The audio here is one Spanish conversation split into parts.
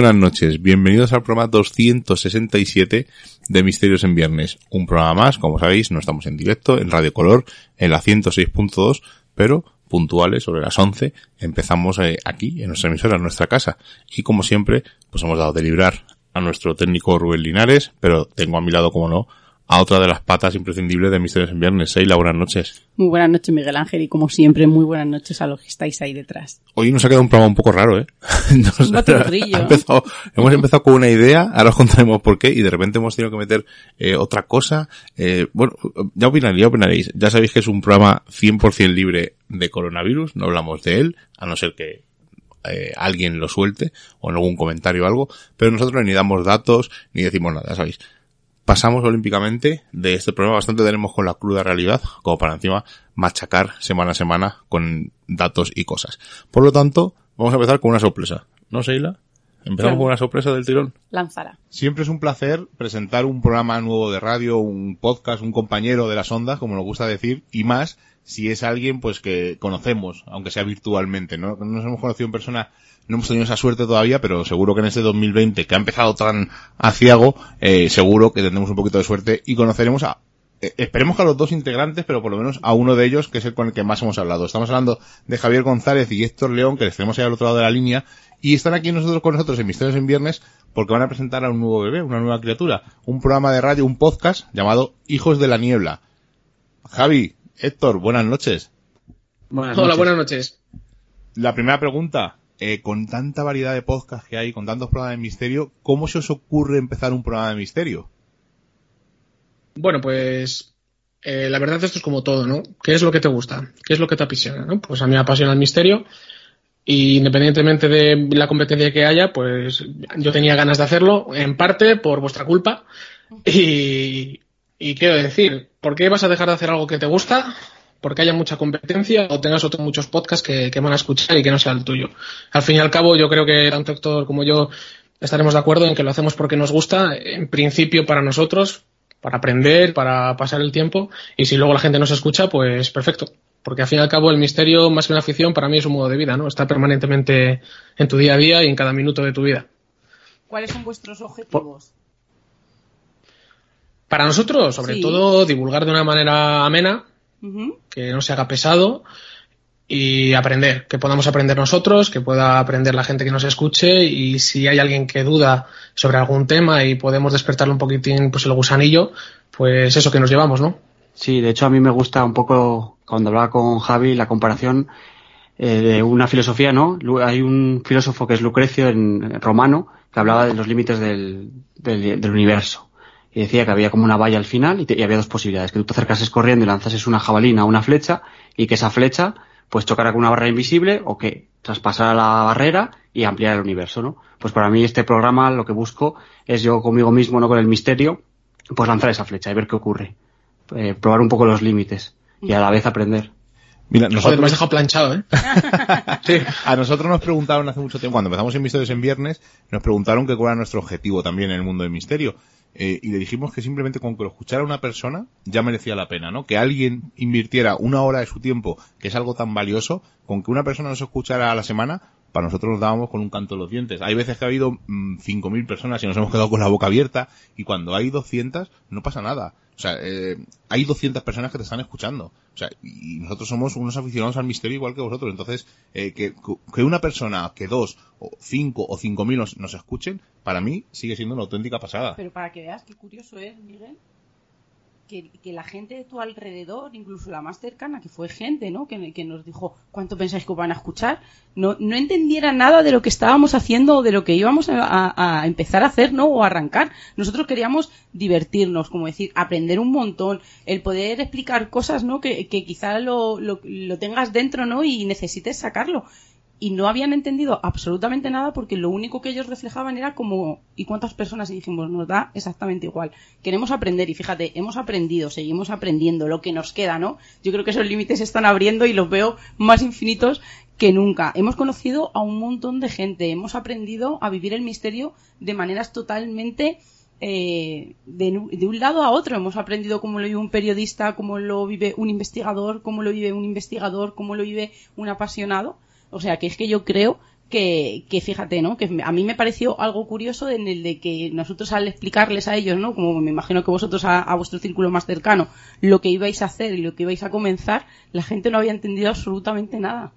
Buenas noches, bienvenidos al programa 267 de Misterios en Viernes. Un programa más, como sabéis, no estamos en directo, en Radio Color, en la 106.2, pero puntuales sobre las 11 empezamos eh, aquí, en nuestra emisora, en nuestra casa. Y como siempre, pues hemos dado de librar a nuestro técnico Rubén Linares, pero tengo a mi lado, como no, a otra de las patas imprescindibles de Misterios en Viernes. Seila, buenas noches. Muy buenas noches, Miguel Ángel, y como siempre, muy buenas noches a los que estáis ahí detrás. Hoy nos ha quedado un programa un poco raro, ¿eh? Nos- Un batiburrillo. ha empezado- hemos empezado con una idea, ahora os contaremos por qué, y de repente hemos tenido que meter eh, otra cosa. Eh, bueno, ya opinaréis, ya opinaréis. Ya sabéis que es un programa 100% libre de coronavirus, no hablamos de él, a no ser que eh, alguien lo suelte o en algún comentario o algo, pero nosotros ni damos datos ni decimos nada, ¿sabéis? Pasamos olímpicamente de este programa, bastante tenemos con la cruda realidad, como para encima machacar semana a semana con datos y cosas. Por lo tanto, vamos a empezar con una sorpresa. ¿No, Seila? Empezamos Claro. con una sorpresa del tirón. Lánzala. Siempre es un placer presentar un programa nuevo de radio, un podcast, un compañero de las ondas, como nos gusta decir, y más si es alguien pues que conocemos, aunque sea virtualmente, ¿no? No nos hemos conocido en persona, no hemos tenido esa suerte todavía, pero seguro que en este 2020, que ha empezado tan aciago, eh, seguro que tendremos un poquito de suerte y conoceremos a, eh, esperemos que a los dos integrantes, pero por lo menos a uno de ellos, que es el con el que más hemos hablado. Estamos hablando de Javier González y Héctor León, que les tenemos ahí al otro lado de la línea, y están aquí nosotros con nosotros en Misterios en Viernes, porque van a presentar a un nuevo bebé, una nueva criatura, un programa de radio, un podcast llamado Hijos de la Niebla. Javi, Héctor, buenas noches. Buenas Hola, noches. buenas noches. La primera pregunta, eh, con tanta variedad de podcasts que hay, con tantos programas de misterio, ¿cómo se os ocurre empezar un programa de misterio? Bueno, pues eh, la verdad esto es como todo, ¿no? ¿Qué es lo que te gusta? ¿Qué es lo que te apasiona? ¿no? Pues a mí me apasiona el misterio y independientemente de la competencia que haya, pues yo tenía ganas de hacerlo, en parte por vuestra culpa. Y, y quiero decir, ¿por qué vas a dejar de hacer algo que te gusta? Porque haya mucha competencia o tengas otros muchos podcasts que, que van a escuchar y que no sea el tuyo. Al fin y al cabo, yo creo que tanto Héctor como yo estaremos de acuerdo en que lo hacemos porque nos gusta, en principio para nosotros, para aprender, para pasar el tiempo, y si luego la gente nos escucha, pues perfecto. Porque al fin y al cabo el misterio, más que una afición, para mí es un modo de vida, ¿no? Está permanentemente en tu día a día y en cada minuto de tu vida. ¿Cuáles son vuestros objetivos? Para nosotros, sobre Sí. todo, divulgar de una manera amena, que no se haga pesado y aprender, que podamos aprender nosotros, que pueda aprender la gente que nos escuche y si hay alguien que duda sobre algún tema y podemos despertarle un poquitín pues el gusanillo, pues eso que nos llevamos, ¿no? Sí, de hecho a mí me gusta un poco, cuando hablaba con Javi, la comparación eh, de una filosofía, ¿no? Hay un filósofo que es Lucrecio en romano que hablaba de los límites del, del, universo. Y decía que había como una valla al final y había dos posibilidades, que tú te acercases corriendo y lanzases una jabalina o una flecha y que esa flecha pues chocara con una barrera invisible o que traspasara la barrera y ampliara el universo, ¿no? Pues para mí este programa lo que busco es yo conmigo mismo, no con el misterio, pues lanzar esa flecha y ver qué ocurre. Eh, probar un poco los límites y a la vez aprender. Mira, Joder, me has dejado planchado, ¿eh? sí. A nosotros nos preguntaron hace mucho tiempo, cuando empezamos en Misterios en Viernes, nos preguntaron que cuál era nuestro objetivo también en el mundo del misterio. Eh, y le dijimos que simplemente con que lo escuchara una persona ya merecía la pena, ¿no? Que alguien invirtiera una hora de su tiempo, que es algo tan valioso, con que una persona nos escuchara a la semana, para nosotros nos dábamos con un canto en los dientes. Hay veces que ha habido mm, 5.000 personas y nos hemos quedado con la boca abierta, y cuando hay 200 no pasa nada. O sea, eh, hay 200 personas que te están escuchando. O sea, y nosotros somos unos aficionados al misterio igual que vosotros. Entonces, eh, que, una persona, que dos, o cinco, o cinco mil nos, nos escuchen, para mí sigue siendo una auténtica pasada. Pero para que veas qué curioso es, Miguel, que, la gente de tu alrededor, incluso la más cercana, que fue gente, ¿no? Que, que nos dijo, ¿cuánto pensáis que van a escuchar? No, no entendiera nada de lo que estábamos haciendo o de lo que íbamos a empezar a hacer, ¿no? O a arrancar. Nosotros queríamos divertirnos, como decir, aprender un montón, el poder explicar cosas, ¿no? Que, que quizá lo, lo, lo tengas dentro, ¿no? Y necesites sacarlo y no habían entendido absolutamente nada porque lo único que ellos reflejaban era como ¿y cuántas personas? Y dijimos, nos da exactamente igual. Queremos aprender y fíjate, hemos aprendido, seguimos aprendiendo lo que nos queda, ¿no? Yo creo que esos límites se están abriendo y los veo más infinitos que nunca. Hemos conocido a un montón de gente, hemos aprendido a vivir el misterio de maneras totalmente eh, de, de un lado a otro. Hemos aprendido cómo lo vive un periodista, cómo lo vive un investigador, cómo lo vive un investigador, cómo lo vive un apasionado. O sea, que es que yo creo que, que fíjate, ¿no? Que a mí me pareció algo curioso en el de que nosotros al explicarles a ellos, ¿no? Como me imagino que vosotros a, a, vuestro círculo más cercano, lo que ibais a hacer y lo que ibais a comenzar, la gente no había entendido absolutamente nada.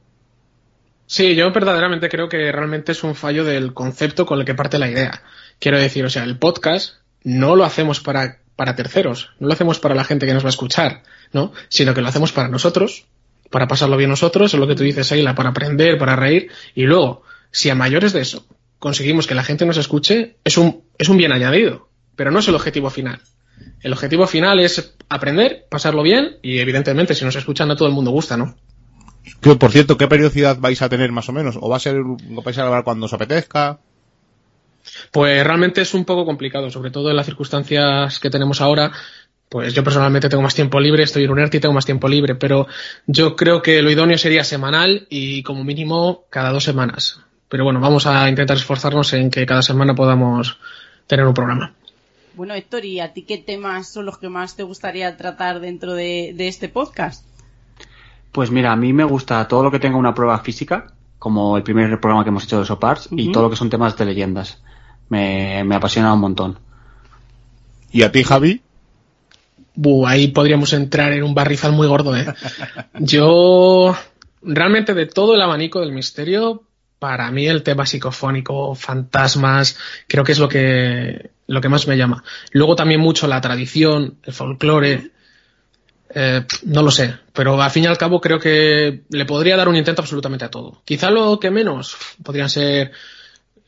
Sí, yo verdaderamente creo que realmente es un fallo del concepto con el que parte la idea. Quiero decir, o sea, el podcast no lo hacemos para, para terceros, no lo hacemos para la gente que nos va a escuchar, ¿no? Sino que lo hacemos para nosotros, para pasarlo bien nosotros, es lo que tú dices, Ayla, para aprender, para reír, y luego, si a mayores de eso conseguimos que la gente nos escuche, es un, es un bien añadido, pero no es el objetivo final. El objetivo final es aprender, pasarlo bien, y evidentemente, si nos escuchan, a todo el mundo gusta, ¿no? Que, por cierto, ¿qué periodicidad vais a tener más o menos? ¿O va a ser, lo vais a grabar cuando os apetezca? Pues realmente es un poco complicado, sobre todo en las circunstancias que tenemos ahora. Pues yo personalmente tengo más tiempo libre, estoy en UNERTI y tengo más tiempo libre, pero yo creo que lo idóneo sería semanal y como mínimo cada dos semanas. Pero bueno, vamos a intentar esforzarnos en que cada semana podamos tener un programa. Bueno, Héctor, ¿y a ti qué temas son los que más te gustaría tratar dentro de, de este podcast? Pues mira, a mí me gusta todo lo que tenga una prueba física, como el primer programa que hemos hecho de Sopars, uh -huh. y todo lo que son temas de leyendas. Me, me, apasiona un montón. ¿Y a ti, Javi? Buh, ahí podríamos entrar en un barrizal muy gordo, ¿eh? Yo, realmente de todo el abanico del misterio, para mí el tema psicofónico, fantasmas, creo que es lo que, lo que más me llama. Luego también mucho la tradición, el folclore, eh, no lo sé, pero al fin y al cabo creo que le podría dar un intento absolutamente a todo. Quizá lo que menos podrían ser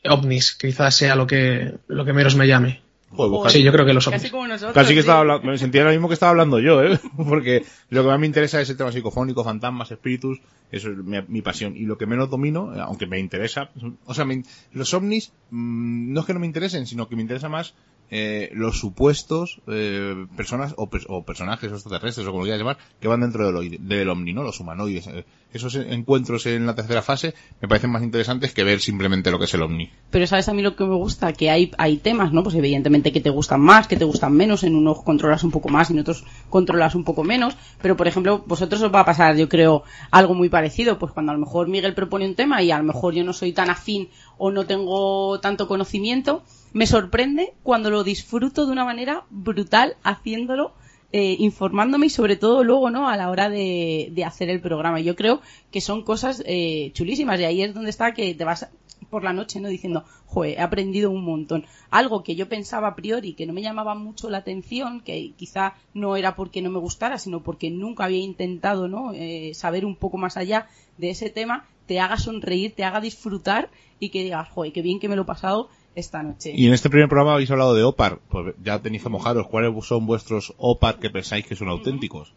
ovnis, quizás sea lo que, lo que menos me llame. Joder, sí, yo creo que los ovnis. Casi como nosotros. Casi que sí. estaba hablando, me sentía lo mismo que estaba hablando yo, ¿eh? Porque lo que más me interesa es el tema psicofónico, fantasmas, espíritus, eso es mi, mi pasión. Y lo que menos domino, aunque me interesa, o sea, me, los ovnis, mmm, no es que no me interesen, sino que me interesa más eh, los supuestos eh, personas o, personajes extraterrestres o como lo quieras llamar que van dentro del, del ovni, ¿no? Los humanoides. Eh, esos encuentros en la tercera fase me parecen más interesantes que ver simplemente lo que es el ovni. Pero sabes a mí lo que me gusta, que hay, hay temas, ¿no? Pues evidentemente que te gustan más, que te gustan menos, en unos controlas un poco más y en otros controlas un poco menos, pero por ejemplo, vosotros os va a pasar, yo creo, algo muy parecido, pues cuando a lo mejor Miguel propone un tema y a lo mejor yo no soy tan afín o no tengo tanto conocimiento, me sorprende cuando lo disfruto de una manera brutal haciéndolo, eh, informándome y sobre todo luego, ¿no? A la hora de, de hacer el programa. Yo creo que son cosas eh, chulísimas y ahí es donde está que te vas por la noche, ¿no? Diciendo, joder, he aprendido un montón. Algo que yo pensaba a priori que no me llamaba mucho la atención, que quizá no era porque no me gustara, sino porque nunca había intentado, ¿no? Eh, saber un poco más allá de ese tema, te haga sonreír, te haga disfrutar y que digas, joder, qué bien que me lo he pasado esta noche. Y en este primer programa habéis hablado de OPAR, pues ya tenéis a mojaros. ¿Cuáles son vuestros OPAR que pensáis que son auténticos?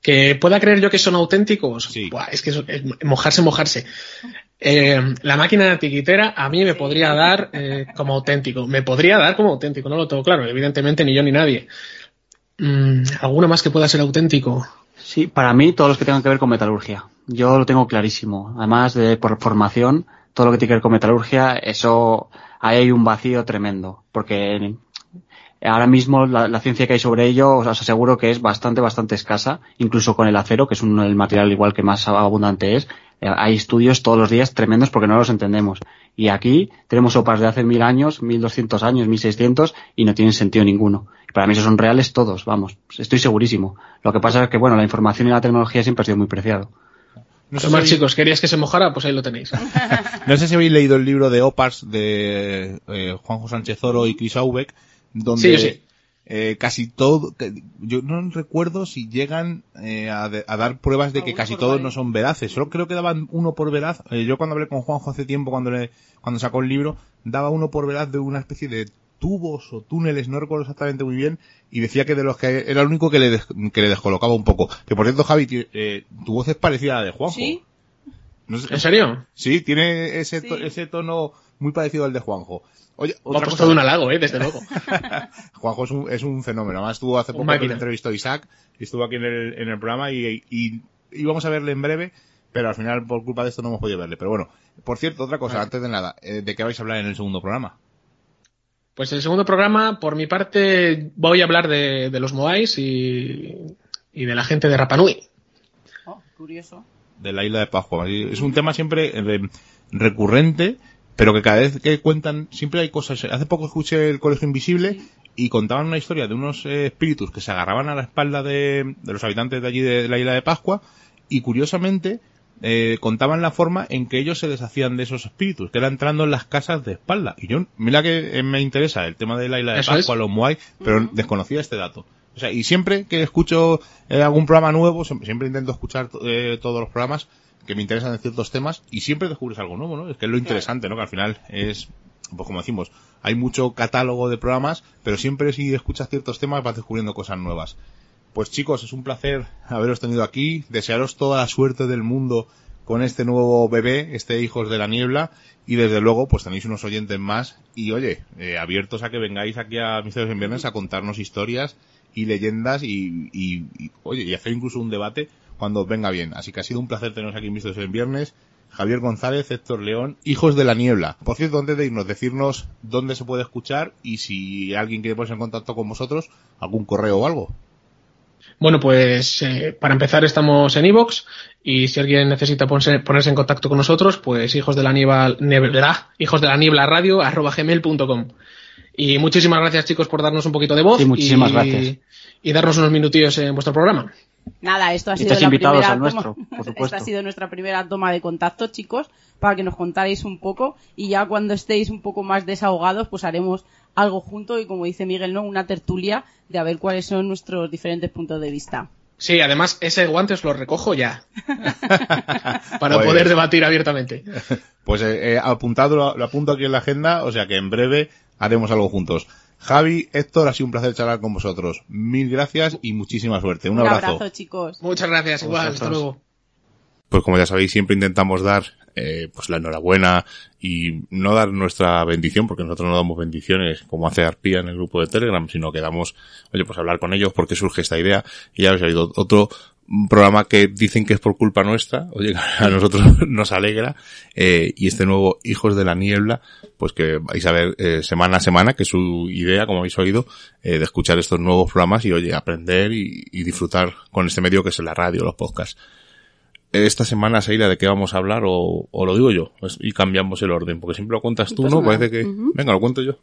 Que pueda creer yo que son auténticos. Sí. Buah, es que eso, es mojarse, mojarse. Eh, la máquina tiquitera a mí me podría dar eh, como auténtico. Me podría dar como auténtico, no lo tengo claro. Evidentemente ni yo ni nadie. Mm, ¿Alguno más que pueda ser auténtico? Sí, para mí todos los que tengan que ver con metalurgia. Yo lo tengo clarísimo. Además de por formación, todo lo que tiene que ver con metalurgia, eso ahí hay un vacío tremendo. Porque ahora mismo la, ciencia que hay sobre ello os aseguro que es bastante, bastante escasa, incluso con el acero, que es un, el material igual que más abundante es. Eh, hay estudios todos los días tremendos porque no los entendemos. Y aquí tenemos sopas de hace mil años, mil doscientos años, mil seiscientos y no tienen sentido ninguno. Para mí esos son reales todos, vamos, estoy segurísimo. Lo que pasa es que, bueno, la información y la tecnología siempre ha sido muy preciado. No sé más si... chicos, ¿querías que se mojara? Pues ahí lo tenéis. no sé si habéis leído el libro de OPARS de eh, Juanjo Sánchez Oro y Chris Aubeck, donde sí, sí. Eh, casi todo, yo no recuerdo si llegan eh, a, de, a, dar pruebas de que casi todos no son veraces. Solo creo que daban uno por veraz. Eh, yo cuando hablé con Juanjo hace tiempo, cuando le, cuando sacó el libro, daba uno por veraz de una especie de tubos o túneles, no recuerdo exactamente muy bien, y decía que de los que era el único que le, des, que le descolocaba un poco. Que por cierto, Javi, eh, tu voz es parecida a la de Juanjo. ¿Sí? No sé, ¿En serio? Sí, tiene ese, sí. To, ese tono muy parecido al de Juanjo. Oye, otra cosa de un halago, eh, desde luego. Juanjo es un, es un fenómeno. Además estuvo hace poco que entrevistó a Isaac, y estuvo aquí en el, en el programa y, y íbamos a verle en breve, pero al final por culpa de esto no hemos podido verle. Pero bueno, por cierto, otra cosa, ah. antes de nada, eh, ¿de qué vais a hablar en el segundo programa? Pues el segundo programa, por mi parte, voy a hablar de, de los Moais y, y, de la gente de Rapanui. Oh, curioso. de la isla de Pascua. Es un tema siempre eh, recurrente, pero que cada vez que cuentan, siempre hay cosas. Hace poco escuché el Colegio Invisible y contaban una historia de unos eh, espíritus que se agarraban a la espalda de, de los habitantes de allí de, la isla de Pascua y curiosamente eh, contaban la forma en que ellos se deshacían de esos espíritus, que era entrando en las casas de espalda. Y yo, mira que me interesa el tema de la isla de Pascua, los Moai, pero desconocía este dato. O sea, y siempre que escucho eh, algún programa nuevo, siempre, intento escuchar eh, todos los programas que me interesan en ciertos temas y siempre descubres algo nuevo, ¿no? Es que es lo interesante, ¿no? Que al final es, pues como decimos, hay mucho catálogo de programas, pero siempre si escuchas ciertos temas vas descubriendo cosas nuevas. Pues chicos, es un placer haberos tenido aquí, desearos toda la suerte del mundo con este nuevo bebé, este Hijos de la Niebla, y desde luego, pues tenéis unos oyentes más, y oye, eh, abiertos a que vengáis aquí a Misterios en Viernes a contarnos historias y leyendas y, y, oye, y hacer incluso un debate cuando venga bien. Así que ha sido un placer teneros aquí en Misterios en Viernes. Javier González, Héctor León, Hijos de la Niebla. Por cierto, antes de irnos, decirnos dónde se puede escuchar y si alguien quiere ponerse en contacto con vosotros, algún correo o algo. Bueno, pues eh, para empezar estamos en iVoox y si alguien necesita ponerse, ponerse, en contacto con nosotros, pues hijos de la niebla, hijos de la niebla radio arroba gmail.com. Y muchísimas gracias chicos por darnos un poquito de voz muchísimas y, gracias. y darnos unos minutillos en vuestro programa. Nada, esto ha sido la primera toma, esta ha sido nuestra primera toma de contacto, chicos, para que nos contarais un poco y ya cuando estéis un poco más desahogados, pues haremos algo junto y como dice Miguel, ¿no? Una tertulia de a ver cuáles son nuestros diferentes puntos de vista. Sí, además ese guante os lo recojo ya. para pues- poder debatir abiertamente. Pues eh, eh, apuntado, lo, apunto aquí en la agenda, o sea que en breve haremos algo juntos. Javi, Héctor, ha sido un placer charlar con vosotros. Mil gracias y muchísima suerte. Un, abrazo. Un abrazo, chicos. Muchas gracias, igual. Hasta luego. Pues como ya sabéis, siempre intentamos dar eh, pues la enhorabuena y no dar nuestra bendición, porque nosotros no damos bendiciones como hace Arpía en el grupo de Telegram, sino que damos, oye, pues hablar con ellos porque surge esta idea. Y ya habéis oído otro programa que dicen que es por culpa nuestra, oye, a nosotros nos alegra, eh, y este nuevo Hijos de la Niebla, pues que vais a ver eh, semana a semana, que es su idea, como habéis oído, eh, de escuchar estos nuevos programas y, oye, aprender y, y disfrutar con este medio que es la radio, los podcasts. Esta semana, Seila, de qué vamos a hablar o, lo digo yo pues, y cambiamos el orden, porque siempre lo cuentas tú, ¿no? Parece que... Venga, lo cuento yo.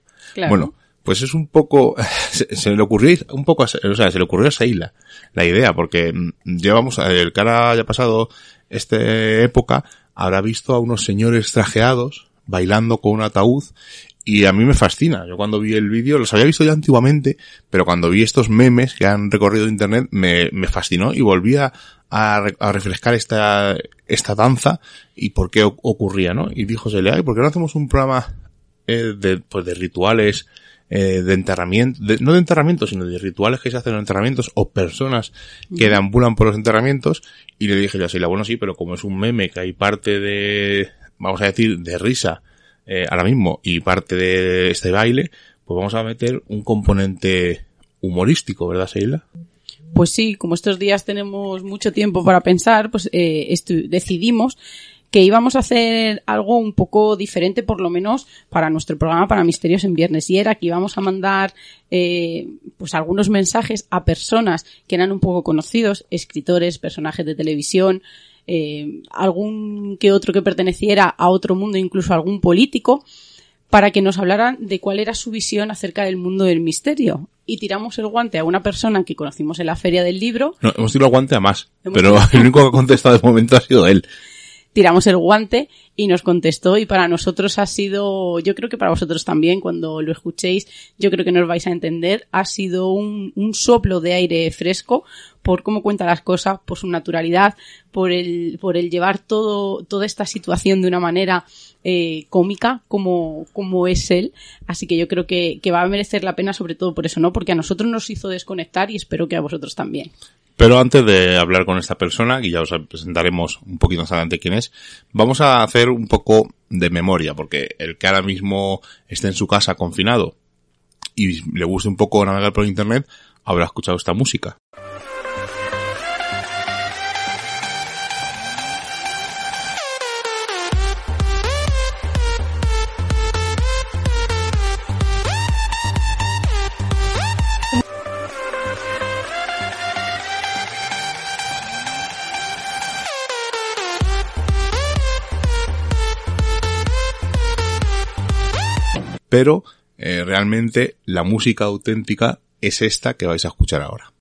Bueno, pues es un poco... Se, le ocurrió un poco... O sea, se le ocurrió a Seila la idea, porque mm, llevamos... El cara haya pasado esta época habrá visto a unos señores trajeados bailando con un ataúd y a mí me fascina. Yo cuando vi el vídeo, los había visto ya antiguamente, pero cuando vi estos memes que han recorrido internet, me, me fascinó y volví a, refrescar esta, esta danza y por qué ocurría, ¿no? Y dijo Celia, ¿por qué no hacemos un programa eh, de, pues de rituales, eh, de enterramiento, no de enterramientos, sino de rituales que se hacen en enterramientos o personas que deambulan por los enterramientos? Y le dije yo a Celia, bueno, sí, pero como es un meme que hay parte de, vamos a decir, de risa, eh, ahora mismo y parte de este baile, pues vamos a meter un componente humorístico, ¿verdad, Sheila? Pues sí, como estos días tenemos mucho tiempo para pensar, pues eh, decidimos que íbamos a hacer algo un poco diferente, por lo menos para nuestro programa para Misterios en Viernes, y era que íbamos a mandar eh, pues algunos mensajes a personas que eran un poco conocidos, escritores, personajes de televisión, eh, algún que otro que perteneciera a otro mundo, incluso algún político, para que nos hablaran de cuál era su visión acerca del mundo del misterio y tiramos el guante a una persona que conocimos en la feria del libro. No, hemos tirado el guante a más, pero el único que ha contestado de momento ha sido él. Tiramos el guante y nos contestó. Y para nosotros ha sido, yo creo que para vosotros también, cuando lo escuchéis, yo creo que nos vais a entender, ha sido un, un soplo de aire fresco por cómo cuenta las cosas, por su naturalidad, por el, por el llevar todo, toda esta situación de una manera eh, cómica como, como es él. Así que yo creo que, que va a merecer la pena sobre todo por eso, ¿no? Porque a nosotros nos hizo desconectar y espero que a vosotros también. Pero antes de hablar con esta persona, y ya os presentaremos un poquito más adelante quién es, vamos a hacer un poco de memoria, porque el que ahora mismo esté en su casa confinado y le guste un poco navegar por internet, habrá escuchado esta música. Pero eh, realmente la música auténtica es esta que vais a escuchar ahora.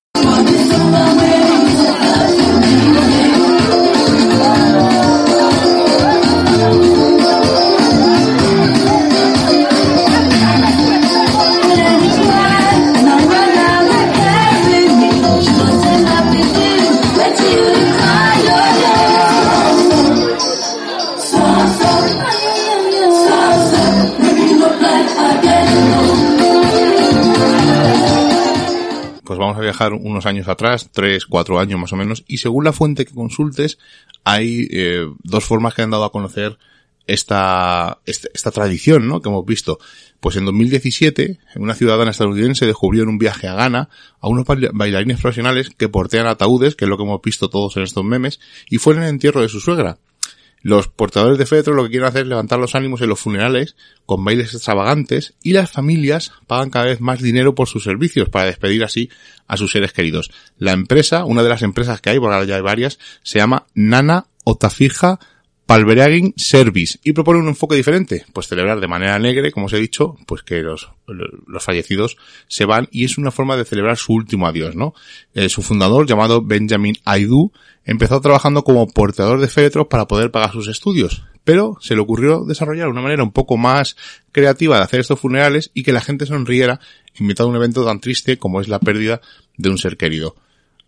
Pues vamos a viajar unos años atrás, tres, cuatro años más o menos, y según la fuente que consultes, hay eh, dos formas que han dado a conocer esta, esta, esta, tradición, ¿no? Que hemos visto. Pues en 2017, una ciudadana estadounidense descubrió en un viaje a Ghana a unos bailarines profesionales que portean ataúdes, que es lo que hemos visto todos en estos memes, y fue en el entierro de su suegra. Los portadores de féretro lo que quieren hacer es levantar los ánimos en los funerales con bailes extravagantes y las familias pagan cada vez más dinero por sus servicios para despedir así a sus seres queridos. La empresa, una de las empresas que hay, porque ahora ya hay varias, se llama Nana Otafija Palveragging Service y propone un enfoque diferente, pues celebrar de manera alegre, como os he dicho, pues que los, los fallecidos se van y es una forma de celebrar su último adiós, ¿no? Eh, su fundador, llamado Benjamin Aidu, empezó trabajando como portador de féretros para poder pagar sus estudios, pero se le ocurrió desarrollar una manera un poco más creativa de hacer estos funerales y que la gente sonriera invitado a un evento tan triste como es la pérdida de un ser querido.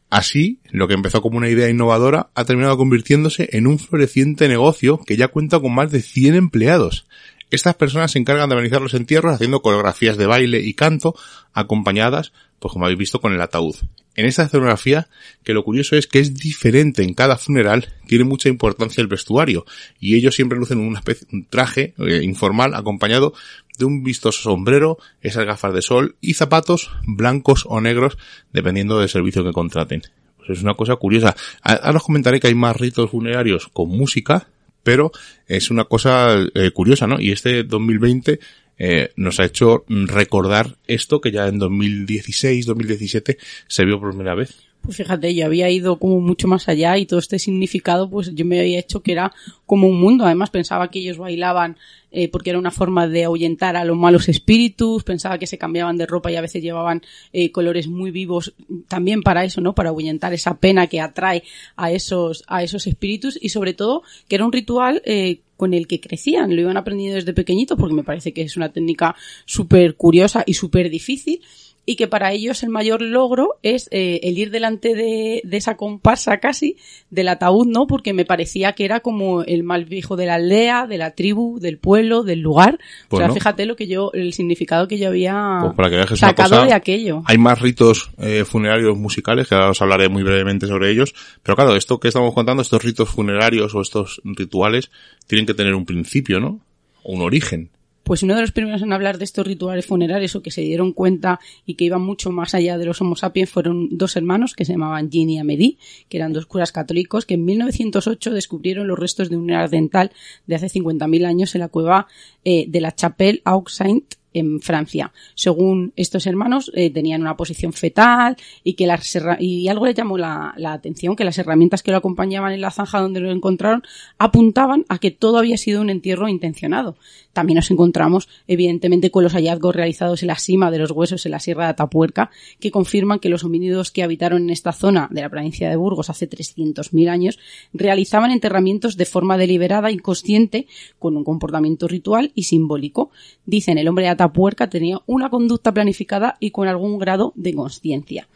Así, lo que empezó como una idea innovadora ha terminado convirtiéndose en un floreciente negocio que ya cuenta con más de 100 empleados. Estas personas se encargan de organizar los entierros haciendo coreografías de baile y canto acompañadas, pues como habéis visto, con el ataúd. En esta escenografía, que lo curioso es que es diferente en cada funeral, tiene mucha importancia el vestuario, y ellos siempre lucen una especie, un traje eh, informal acompañado de un vistoso sombrero, esas gafas de sol y zapatos blancos o negros, dependiendo del servicio que contraten. Pues es una cosa curiosa. Ahora os comentaré que hay más ritos funerarios con música, pero es una cosa eh, curiosa, ¿no? Y este 2020 eh, nos ha hecho recordar esto que ya en 2016, 2017 se vio por primera vez. Pues fíjate, yo había ido como mucho más allá y todo este significado, pues yo me había hecho que era como un mundo. Además pensaba que ellos bailaban eh, porque era una forma de ahuyentar a los malos espíritus. Pensaba que se cambiaban de ropa y a veces llevaban eh, colores muy vivos también para eso, ¿no? Para ahuyentar esa pena que atrae a esos, a esos espíritus y sobre todo que era un ritual eh, con el que crecían, lo iban aprendiendo desde pequeñito porque me parece que es una técnica súper curiosa y súper difícil y que para ellos el mayor logro es eh, el ir delante de, de, esa comparsa casi del ataúd, ¿no? Porque me parecía que era como el mal viejo de la aldea, de la tribu, del pueblo, del lugar. o sea, fíjate lo que yo, el significado que yo había pues sacado de aquello. Hay más ritos eh, funerarios musicales, que ahora os hablaré muy brevemente sobre ellos, pero claro, esto que estamos contando, estos ritos funerarios o estos rituales, tienen que tener un principio, ¿no? Un origen pues uno de los primeros en hablar de estos rituales funerarios o que se dieron cuenta y que iban mucho más allá de los Homo sapiens fueron dos hermanos que se llamaban Jean y Amélie, que eran dos curas católicos que en 1908 descubrieron los restos de un ardental de hace 50.000 años en la cueva eh, de la Chapelle Aux Saint en Francia. Según estos hermanos, eh, tenían una posición fetal y que las y algo le llamó la, la, atención, que las herramientas que lo acompañaban en la zanja donde lo encontraron apuntaban a que todo había sido un entierro intencionado. También nos encontramos, evidentemente, con los hallazgos realizados en la cima de los huesos en la Sierra de Atapuerca, que confirman que los homínidos que habitaron en esta zona de la provincia de Burgos hace 300.000 años realizaban enterramientos de forma deliberada, inconsciente, con un comportamiento ritual y simbólico. Dicen el hombre de Atapuerca puerca tenía una conducta planificada y con algún grado de conciencia.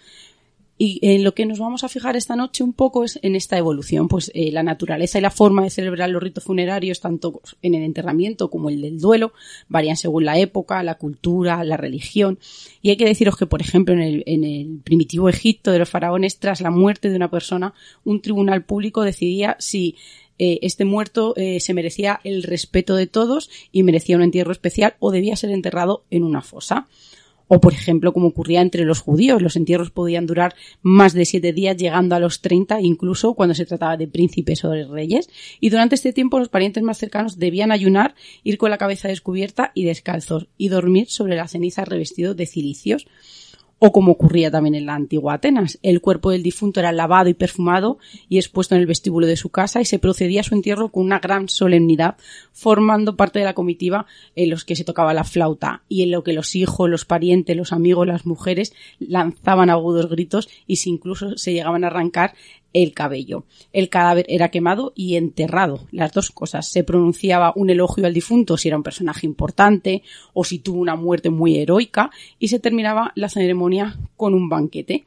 Y en lo que nos vamos a fijar esta noche un poco es en esta evolución, pues eh, la naturaleza y la forma de celebrar los ritos funerarios, tanto en el enterramiento como el del duelo, varían según la época, la cultura, la religión. Y hay que deciros que, por ejemplo, en el primitivo Egipto de los faraones, tras la muerte de una persona, un tribunal público decidía si eh, este muerto eh, se merecía el respeto de todos y merecía un entierro especial o debía ser enterrado en una fosa. O, por ejemplo, como ocurría entre los judíos, los entierros podían durar más de siete días, llegando a los treinta, incluso cuando se trataba de príncipes o de reyes. Y durante este tiempo los parientes más cercanos debían ayunar, ir con la cabeza descubierta y descalzos, y dormir sobre la ceniza revestido de cilicios o como ocurría también en la antigua Atenas. El cuerpo del difunto era lavado y perfumado y expuesto en el vestíbulo de su casa y se procedía a su entierro con una gran solemnidad, formando parte de la comitiva en los que se tocaba la flauta y en lo que los hijos, los parientes, los amigos, las mujeres lanzaban agudos gritos y si incluso se llegaban a arrancar el cabello. El cadáver era quemado y enterrado, las dos cosas. Se pronunciaba un elogio al difunto si era un personaje importante o si tuvo una muerte muy heroica y se terminaba la ceremonia con un banquete.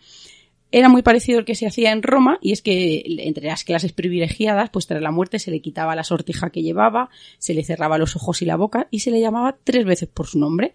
Era muy parecido al que se hacía en Roma y es que entre las clases privilegiadas, pues tras la muerte se le quitaba la sortija que llevaba, se le cerraba los ojos y la boca y se le llamaba tres veces por su nombre.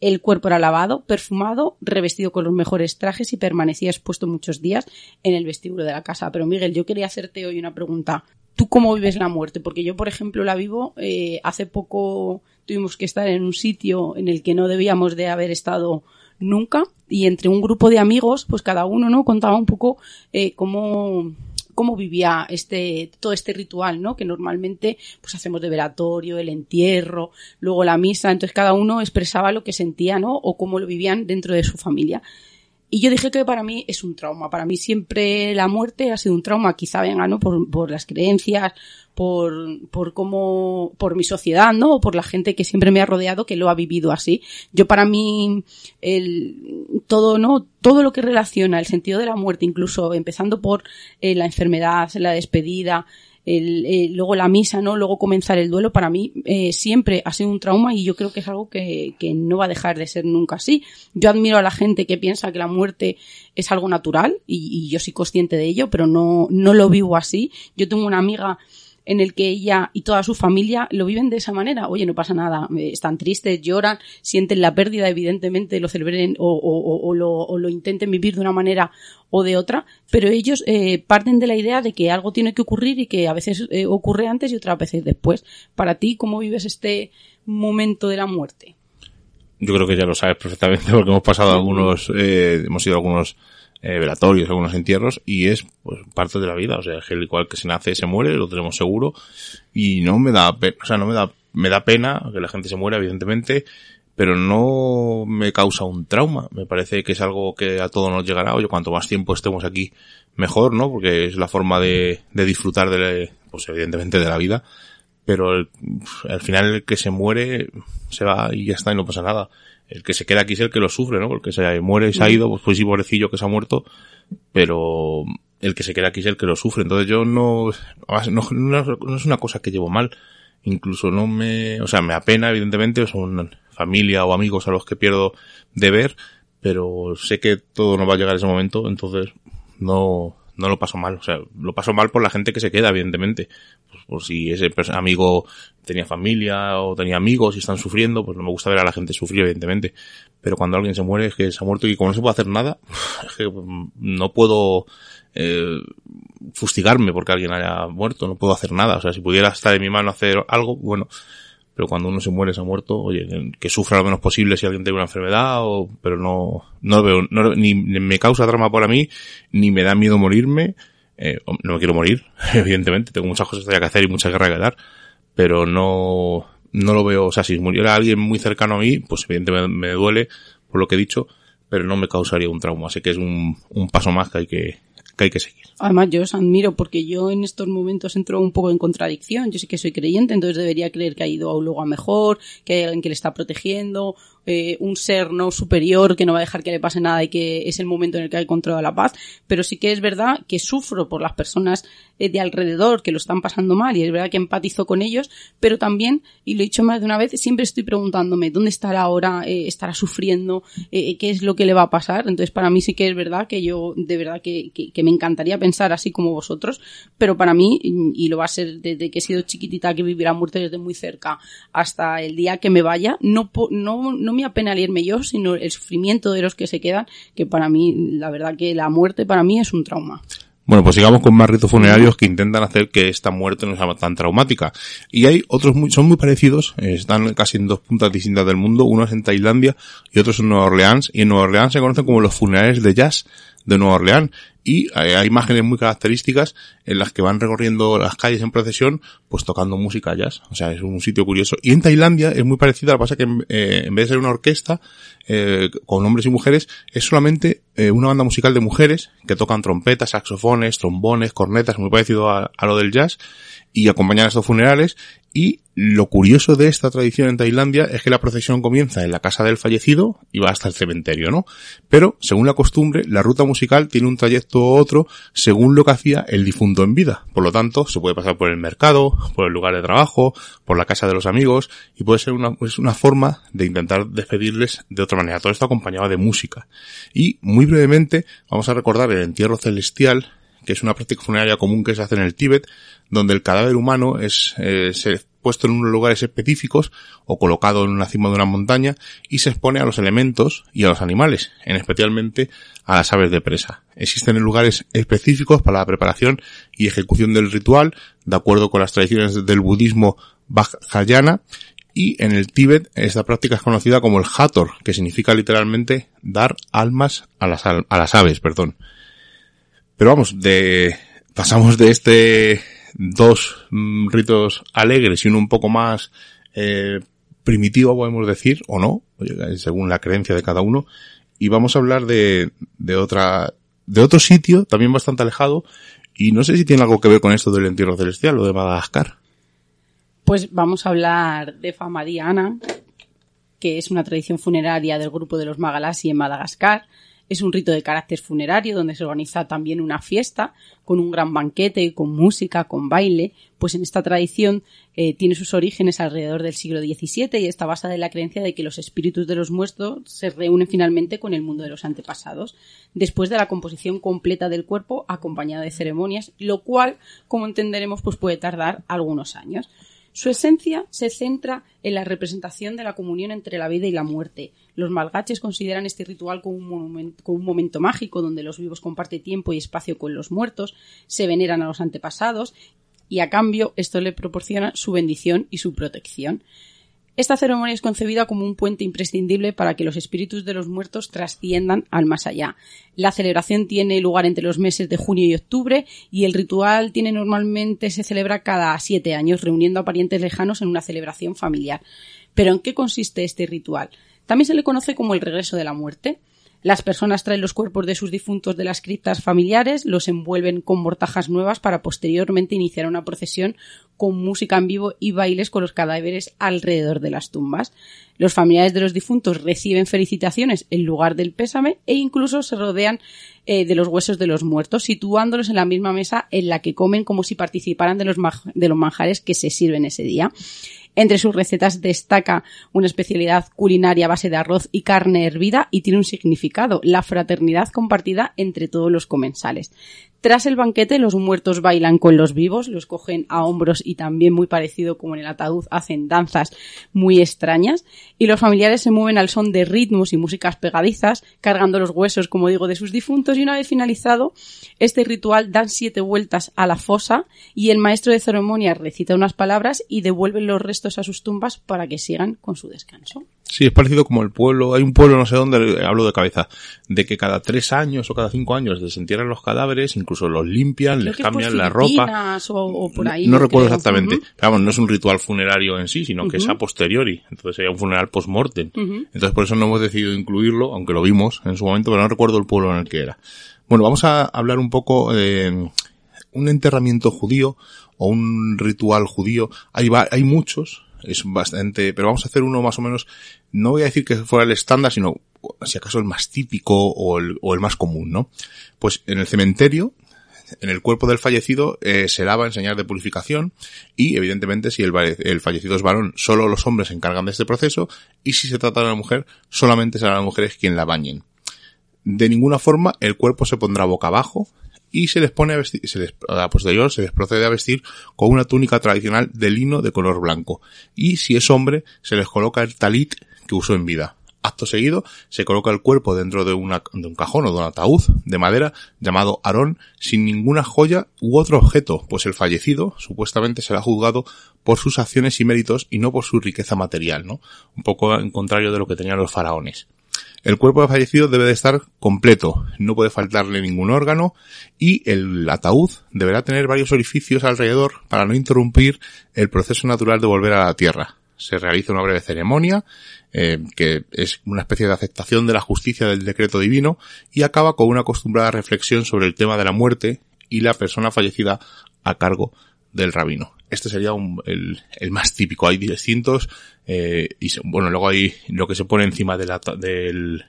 El cuerpo era lavado, perfumado, revestido con los mejores trajes y permanecía expuesto muchos días en el vestíbulo de la casa. Pero Miguel, yo quería hacerte hoy una pregunta. ¿Tú cómo vives la muerte? Porque yo, por ejemplo, la vivo. Eh, hace poco tuvimos que estar en un sitio en el que no debíamos de haber estado nunca y entre un grupo de amigos, pues cada uno, ¿no? Contaba un poco eh, cómo cómo vivía este, todo este ritual, ¿no? Que normalmente pues hacemos de velatorio, el entierro, luego la misa, entonces cada uno expresaba lo que sentía, ¿no? O cómo lo vivían dentro de su familia. Y yo dije que para mí es un trauma. Para mí siempre la muerte ha sido un trauma. Quizá venga, ¿no? Por, por las creencias, por, por cómo, por mi sociedad, ¿no? O por la gente que siempre me ha rodeado que lo ha vivido así. Yo para mí, el, todo, ¿no? Todo lo que relaciona el sentido de la muerte, incluso empezando por eh, la enfermedad, la despedida, el, eh, luego la misa, ¿no? Luego comenzar el duelo, para mí eh, siempre ha sido un trauma y yo creo que es algo que, que, no va a dejar de ser nunca así. Yo admiro a la gente que piensa que la muerte es algo natural y, y yo soy consciente de ello, pero no, no lo vivo así. Yo tengo una amiga en el que ella y toda su familia lo viven de esa manera. Oye, no pasa nada, eh, están tristes, lloran, sienten la pérdida, evidentemente lo celebren o, o, o, lo, o lo, intenten vivir de una manera o de otra, pero ellos eh, parten de la idea de que algo tiene que ocurrir y que a veces eh, ocurre antes y otras veces después. Para ti, ¿cómo vives este momento de la muerte? Yo creo que ya lo sabes perfectamente porque hemos pasado algunos, eh, hemos ido a algunos eh, velatorios, algunos entierros, y es pues parte de la vida, o sea, el igual que se nace se muere, lo tenemos seguro, y no me da pena, o sea, no me da, me da pena que la gente se muera, evidentemente, pero no me causa un trauma, me parece que es algo que a todos nos llegará, oye, cuanto más tiempo estemos aquí, mejor, ¿no? Porque es la forma de, de disfrutar de, pues evidentemente de la vida, pero el, al final el que se muere se va y ya está y no pasa nada el que se queda aquí es el que lo sufre, ¿no? Porque se muere y se ha ido, pues, pues sí, pobrecillo que se ha muerto, pero el que se queda aquí es el que lo sufre. Entonces yo no, no, no, es una cosa que llevo mal. Incluso no me, o sea, me apena, evidentemente, son familia o amigos a los que pierdo de ver, pero sé que todo no va a llegar a ese momento, entonces no, no lo paso mal. O sea, lo paso mal por la gente que se queda, evidentemente. Pues por si ese amigo tenía familia o tenía amigos y están sufriendo, pues no me gusta ver a la gente sufrir, evidentemente. Pero cuando alguien se muere es que se ha muerto y como no se puede hacer nada, es que no puedo eh, fustigarme porque alguien haya muerto, no puedo hacer nada. O sea, si pudiera estar en mi mano hacer algo, bueno, pero cuando uno se muere, se ha muerto, oye, que sufra lo menos posible si alguien tiene una enfermedad, o, pero no, no veo, no, ni me causa drama para mí, ni me da miedo morirme, eh, no me quiero morir, evidentemente, tengo muchas cosas que hacer y mucha guerra que dar, pero no, no lo veo, o sea, si muriera alguien muy cercano a mí, pues evidentemente me, me duele por lo que he dicho, pero no me causaría un trauma, así que es un, un paso más que hay que, que hay que seguir. Además, yo os admiro porque yo en estos momentos entro un poco en contradicción. Yo sí que soy creyente, entonces debería creer que ha ido a mejor, que hay alguien que le está protegiendo, eh, un ser no superior que no va a dejar que le pase nada y que es el momento en el que hay control de la paz. Pero sí que es verdad que sufro por las personas eh, de alrededor que lo están pasando mal y es verdad que empatizo con ellos, pero también, y lo he dicho más de una vez, siempre estoy preguntándome dónde estará ahora, eh, estará sufriendo, eh, qué es lo que le va a pasar. Entonces, para mí sí que es verdad que yo, de verdad que, que, que me encantaría pensar así como vosotros, pero para mí, y lo va a ser desde que he sido chiquitita, que vivir la muerte desde muy cerca, hasta el día que me vaya, no, no, no me apena al irme yo, sino el sufrimiento de los que se quedan, que para mí, la verdad que la muerte para mí es un trauma. Bueno, pues sigamos con más ritos funerarios que intentan hacer que esta muerte no sea tan traumática. Y hay otros muy, son muy parecidos, están casi en dos puntas distintas del mundo, uno es en Tailandia y otro es en Nueva Orleans, y en Nueva Orleans se conocen como los funerales de jazz de Nueva Orleans, y hay, imágenes muy características en las que van recorriendo las calles en procesión, pues tocando música jazz. O sea, es un sitio curioso. Y en Tailandia es muy parecido, lo que pasa que eh, en vez de ser una orquesta eh, con hombres y mujeres, es solamente eh, una banda musical de mujeres que tocan trompetas, saxofones, trombones, cornetas, muy parecido a, a lo del jazz y acompañan a estos funerales y lo curioso de esta tradición en Tailandia es que la procesión comienza en la casa del fallecido y va hasta el cementerio, ¿no? Pero, según la costumbre, la ruta musical tiene un trayecto u otro según lo que hacía el difunto en vida. Por lo tanto, se puede pasar por el mercado, por el lugar de trabajo, por la casa de los amigos y puede ser una, pues una forma de intentar despedirles de otra manera. Todo esto acompañado de música. Y, muy brevemente, vamos a recordar el entierro celestial que es una práctica funeraria común que se hace en el Tíbet, donde el cadáver humano es eh, puesto en unos lugares específicos o colocado en una cima de una montaña y se expone a los elementos y a los animales, en especialmente a las aves de presa. Existen lugares específicos para la preparación y ejecución del ritual, de acuerdo con las tradiciones del budismo Vajrayana, y en el Tíbet esta práctica es conocida como el Hathor, que significa literalmente dar almas a las, a las aves, perdón. Pero vamos, de, pasamos de este dos mm, ritos alegres y uno un poco más eh, primitivo, podemos decir, o no, según la creencia de cada uno, y vamos a hablar de, de otra, de otro sitio, también bastante alejado, y no sé si tiene algo que ver con esto del entierro celestial o de Madagascar. Pues vamos a hablar de Famadiana, que es una tradición funeraria del grupo de los Magalasi en Madagascar, es un rito de carácter funerario donde se organiza también una fiesta con un gran banquete, con música, con baile, pues en esta tradición eh, tiene sus orígenes alrededor del siglo XVII y está basada en la creencia de que los espíritus de los muertos se reúnen finalmente con el mundo de los antepasados, después de la composición completa del cuerpo acompañada de ceremonias, lo cual, como entenderemos, pues puede tardar algunos años. Su esencia se centra en la representación de la comunión entre la vida y la muerte. Los malgaches consideran este ritual como un, momento, mágico donde los vivos comparten tiempo y espacio con los muertos, se veneran a los antepasados y a cambio esto le proporciona su bendición y su protección. Esta ceremonia es concebida como un puente imprescindible para que los espíritus de los muertos trasciendan al más allá. La celebración tiene lugar entre los meses de junio y octubre y el ritual tiene normalmente se celebra cada siete años, reuniendo a parientes lejanos en una celebración familiar. Pero ¿en qué consiste este ritual? También se le conoce como el regreso de la muerte. Las personas traen los cuerpos de sus difuntos de las criptas familiares, los envuelven con mortajas nuevas para posteriormente iniciar una procesión con música en vivo y bailes con los cadáveres alrededor de las tumbas. Los familiares de los difuntos reciben felicitaciones en lugar del pésame e incluso se rodean eh, de los huesos de los muertos, situándolos en la misma mesa en la que comen como si participaran de los, de los manjares que se sirven ese día. Entre sus recetas destaca una especialidad culinaria a base de arroz y carne hervida y tiene un significado, la fraternidad compartida entre todos los comensales. Tras el banquete, los muertos bailan con los vivos, los cogen a hombros y también muy parecido como en el ataúd hacen danzas muy extrañas y los familiares se mueven al son de ritmos y músicas pegadizas, cargando los huesos, como digo, de sus difuntos y una vez finalizado este ritual dan siete vueltas a la fosa y el maestro de ceremonia recita unas palabras y devuelve los restos a sus tumbas para que sigan con su descanso. Sí, es parecido como el pueblo, hay un pueblo, no sé dónde, hablo de cabeza, de que cada tres años o cada cinco años desentierran los cadáveres, incluso los limpian, les cambian la ropa. O, por ahí, no, recuerdo exactamente. vamos, no es un ritual funerario en sí, sino que es a posteriori. Entonces sería un funeral post-mortem. Entonces por eso no hemos decidido incluirlo, aunque lo vimos en su momento, pero no recuerdo el pueblo en el que era. Bueno, vamos a hablar un poco de un enterramiento judío o un ritual judío. Hay, hay muchos, es bastante, pero vamos a hacer uno más o menos, no voy a decir que fuera el estándar, sino si acaso el más típico o el, o el más común, ¿no? Pues en el cementerio, en el cuerpo del fallecido eh, se lava en señal de purificación y evidentemente si el, fallecido es varón, solo los hombres se encargan de este proceso y si se trata de una mujer, solamente serán las mujeres quien la bañen. De ninguna forma el cuerpo se pondrá boca abajo, y se les pone a vestir, se les, a posterior se les procede a vestir con una túnica tradicional de lino de color blanco. Y si es hombre, se les coloca el talit que usó en vida. Acto seguido, se coloca el cuerpo dentro de, un cajón o de un ataúd de madera llamado arón sin ninguna joya u otro objeto, pues el fallecido supuestamente será juzgado por sus acciones y méritos y no por su riqueza material, ¿no? Un poco en contrario de lo que tenían los faraones. El cuerpo de fallecido debe de estar completo, no puede faltarle ningún órgano y el ataúd deberá tener varios orificios alrededor para no interrumpir el proceso natural de volver a la tierra. Se realiza una breve ceremonia, eh, que es una especie de aceptación de la justicia del decreto divino y acaba con una acostumbrada reflexión sobre el tema de la muerte y la persona fallecida a cargo del rabino. Este sería el, más típico. Hay distintos, eh, y bueno, luego hay lo que se pone encima de la, del,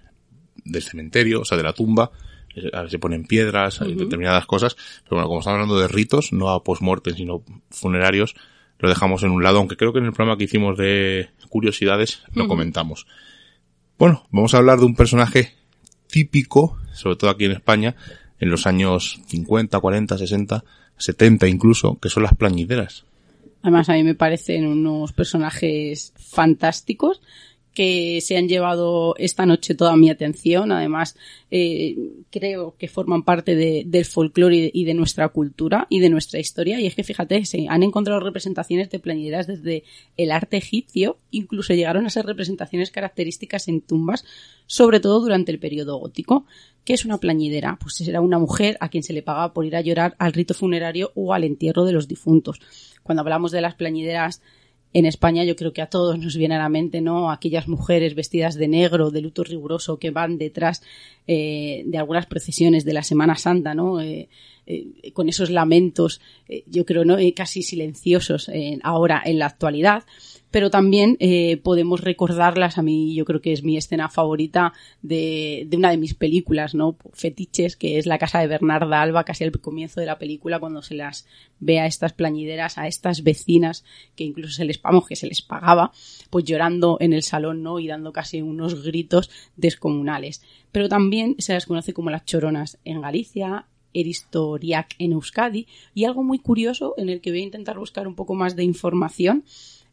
del cementerio, o sea, de la tumba, eh, se ponen piedras, hay determinadas cosas, pero bueno, como estamos hablando de ritos, no a post-mortem, sino funerarios, lo dejamos en un lado, aunque creo que en el programa que hicimos de curiosidades lo comentamos. Bueno, vamos a hablar de un personaje típico, sobre todo aquí en España, en los años 50, 40, 60, 70 incluso, que son las plañideras. Además, a mí me parecen unos personajes fantásticos que se han llevado esta noche toda mi atención. Además, eh, creo que forman parte del folclore y de nuestra cultura y de nuestra historia. Y es que fíjate, se han encontrado representaciones de plañideras desde el arte egipcio, incluso llegaron a ser representaciones características en tumbas, sobre todo durante el periodo gótico. ¿Qué es una plañidera? Pues era una mujer a quien se le pagaba por ir a llorar al rito funerario o al entierro de los difuntos. Cuando hablamos de las plañideras en España yo creo que a todos nos viene a la mente, ¿no? Aquellas mujeres vestidas de negro, de luto riguroso, que van detrás eh, de algunas procesiones de la Semana Santa, ¿no? Eh, eh, con esos lamentos, yo creo, ¿no? casi silenciosos ahora en la actualidad pero también eh, podemos recordarlas. A mí yo creo que es mi escena favorita de, de, una de mis películas, ¿no? Fetiches, que es la casa de Bernarda Alba, casi al comienzo de la película, cuando se las ve a estas plañideras, a estas vecinas, que incluso se les, vamos, que se les pagaba, pues llorando en el salón, ¿no? Y dando casi unos gritos descomunales. Pero también se las conoce como las choronas en Galicia, Eristoriac en Euskadi, y algo muy curioso en el que voy a intentar buscar un poco más de información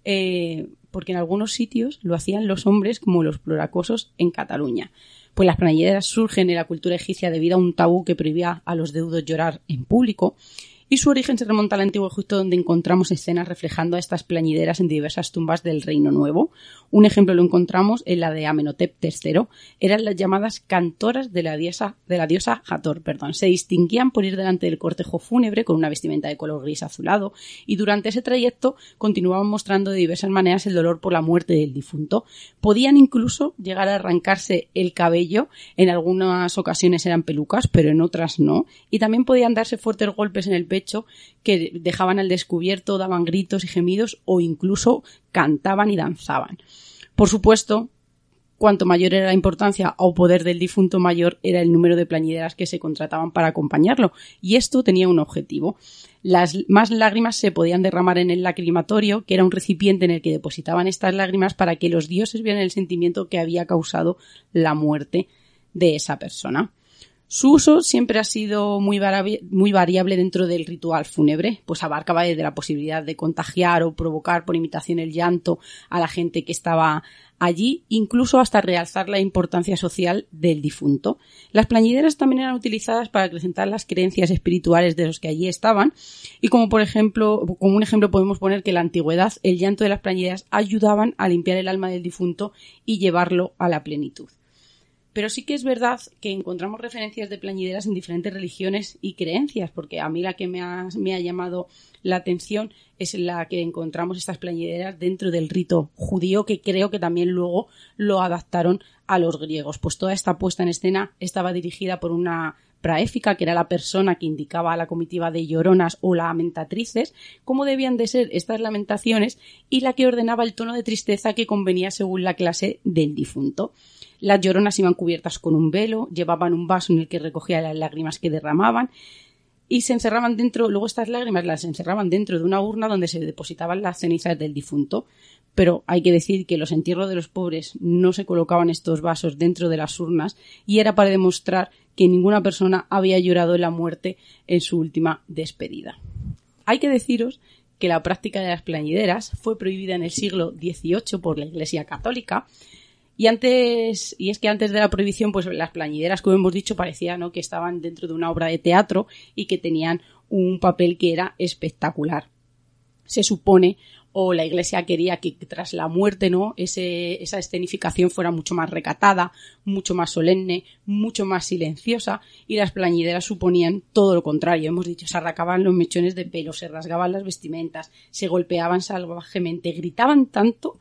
eh, porque en algunos sitios lo hacían los hombres como los pluracosos en Cataluña. Pues las plañideras surgen en la cultura egipcia debido a un tabú que prohibía a los deudos llorar en público y su origen se remonta al antiguo Egipto donde encontramos escenas reflejando a estas plañideras en diversas tumbas del Reino Nuevo. Un ejemplo lo encontramos en la de Amenhotep III. Eran las llamadas cantoras de la diosa, de la diosa Hathor. Perdón. Se distinguían por ir delante del cortejo fúnebre con una vestimenta de color gris azulado y durante ese trayecto continuaban mostrando de diversas maneras el dolor por la muerte del difunto. Podían incluso llegar a arrancarse el cabello. En algunas ocasiones eran pelucas, pero en otras no. Y también podían darse fuertes golpes en el pecho que dejaban al descubierto, daban gritos y gemidos o incluso cantaban y danzaban. Por supuesto, cuanto mayor era la importancia o poder del difunto, mayor era el número de plañideras que se contrataban para acompañarlo. Y esto tenía un objetivo. Las más lágrimas se podían derramar en el lacrimatorio, que era un recipiente en el que depositaban estas lágrimas para que los dioses vieran el sentimiento que había causado la muerte de esa persona. Su uso siempre ha sido muy, variable dentro del ritual fúnebre, pues abarcaba desde la posibilidad de contagiar o provocar por imitación el llanto a la gente que estaba allí, incluso hasta realzar la importancia social del difunto. Las plañideras también eran utilizadas para acrecentar las creencias espirituales de los que allí estaban, y como por ejemplo, como un ejemplo podemos poner que en la antigüedad el llanto de las plañideras ayudaban a limpiar el alma del difunto y llevarlo a la plenitud. Pero sí que es verdad que encontramos referencias de plañideras en diferentes religiones y creencias, porque a mí la que me ha, llamado la atención es la que encontramos estas plañideras dentro del rito judío, que creo que también luego lo adaptaron a los griegos. Pues toda esta puesta en escena estaba dirigida por una praéfica, que era la persona que indicaba a la comitiva de lloronas o lamentatrices cómo debían de ser estas lamentaciones y la que ordenaba el tono de tristeza que convenía según la clase del difunto. Las lloronas iban cubiertas con un velo, llevaban un vaso en el que recogía las lágrimas que derramaban y se encerraban dentro, luego estas lágrimas las encerraban dentro de una urna donde se depositaban las cenizas del difunto. Pero hay que decir que los entierros de los pobres no se colocaban estos vasos dentro de las urnas y era para demostrar que ninguna persona había llorado en la muerte en su última despedida. Hay que deciros que la práctica de las plañideras fue prohibida en el siglo XVIII por la Iglesia Católica y antes, y es que antes de la prohibición, pues las plañideras, como hemos dicho, parecía ¿no? que estaban dentro de una obra de teatro y que tenían un papel que era espectacular. se supone o la iglesia quería que tras la muerte, ¿no? Ese, esa escenificación fuera mucho más recatada, mucho más solemne, mucho más silenciosa, y las plañideras suponían todo lo contrario. Hemos dicho, se arrancaban los mechones de pelo, se rasgaban las vestimentas, se golpeaban salvajemente, gritaban tanto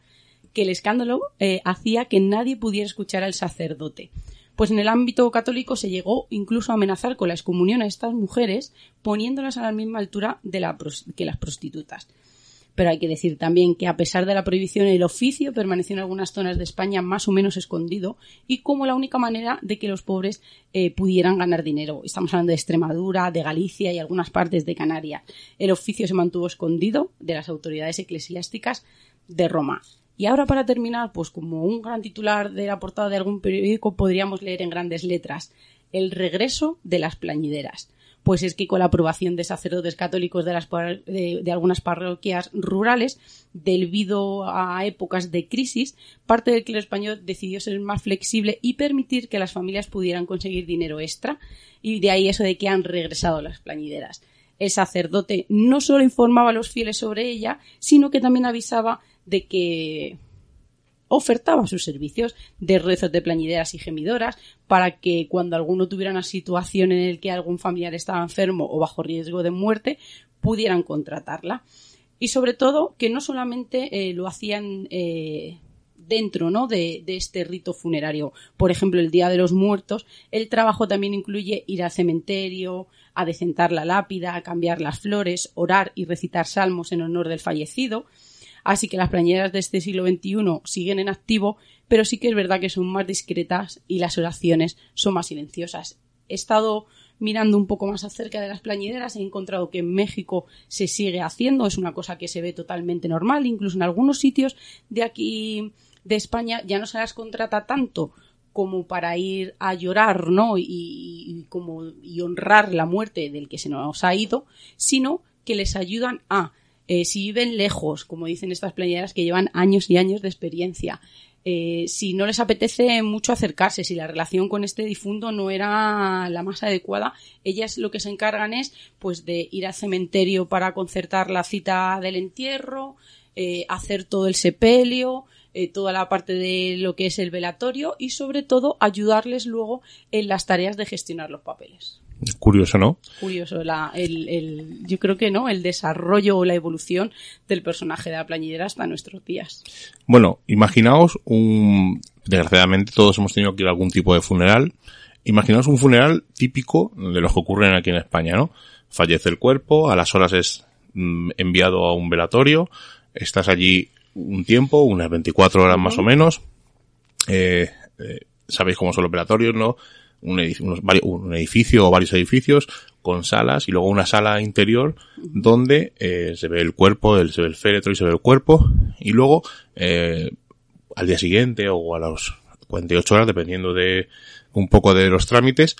que el escándalo eh, hacía que nadie pudiera escuchar al sacerdote. Pues en el ámbito católico se llegó incluso a amenazar con la excomunión a estas mujeres, poniéndolas a la misma altura que las prostitutas. Pero hay que decir también que a pesar de la prohibición el oficio permaneció en algunas zonas de España más o menos escondido y como la única manera de que los pobres eh, pudieran ganar dinero. Estamos hablando de Extremadura, de Galicia y algunas partes de Canarias. El oficio se mantuvo escondido de las autoridades eclesiásticas de Roma. Y ahora para terminar, pues como un gran titular de la portada de algún periódico podríamos leer en grandes letras el regreso de las plañideras. Pues es que con la aprobación de sacerdotes católicos de, las, de, algunas parroquias rurales, debido a épocas de crisis, parte del clero español decidió ser más flexible y permitir que las familias pudieran conseguir dinero extra. Y de ahí eso de que han regresado las plañideras. El sacerdote no solo informaba a los fieles sobre ella, sino que también avisaba de que ofertaba sus servicios de rezos de plañideras y gemidoras para que cuando alguno tuviera una situación en el que algún familiar estaba enfermo o bajo riesgo de muerte pudieran contratarla y sobre todo que no solamente eh, lo hacían eh, dentro ¿no? de, de, este rito funerario. Por ejemplo, el Día de los Muertos, el trabajo también incluye ir al cementerio, a decentar la lápida, a cambiar las flores, orar y recitar salmos en honor del fallecido. Así que las plañeras de este siglo XXI siguen en activo, pero sí que es verdad que son más discretas y las oraciones son más silenciosas. He estado mirando un poco más acerca de las plañideras, he encontrado que en México se sigue haciendo, es una cosa que se ve totalmente normal, incluso en algunos sitios de aquí de España ya no se las contrata tanto como para ir a llorar, ¿no? Y, como y honrar la muerte del que se nos ha ido, sino que les ayudan a eh, si viven lejos, como dicen estas playeras que llevan años y años de experiencia, eh, si no les apetece mucho acercarse, si la relación con este difunto no era la más adecuada, ellas lo que se encargan es pues de ir al cementerio para concertar la cita del entierro, eh, hacer todo el sepelio, toda la parte de lo que es el velatorio y sobre todo ayudarles luego en las tareas de gestionar los papeles. Curioso, ¿no? Curioso, la, el, el, yo creo que no, el desarrollo o la evolución del personaje de la plañidera hasta nuestros días. Bueno, imaginaos un, desgraciadamente todos hemos tenido que ir a algún tipo de funeral. Imaginaos un funeral típico de los que ocurren aquí en España, ¿no? Fallece el cuerpo, a las horas es mm, enviado a un velatorio, estás allí un tiempo, unas 24 horas más o menos, eh, eh, sabéis cómo son los velatorios, ¿no? Un edificio, o varios edificios con salas y luego una sala interior donde eh, se ve el cuerpo, se ve el féretro y se ve el cuerpo y luego eh, al día siguiente o a las 48 horas dependiendo de un poco de los trámites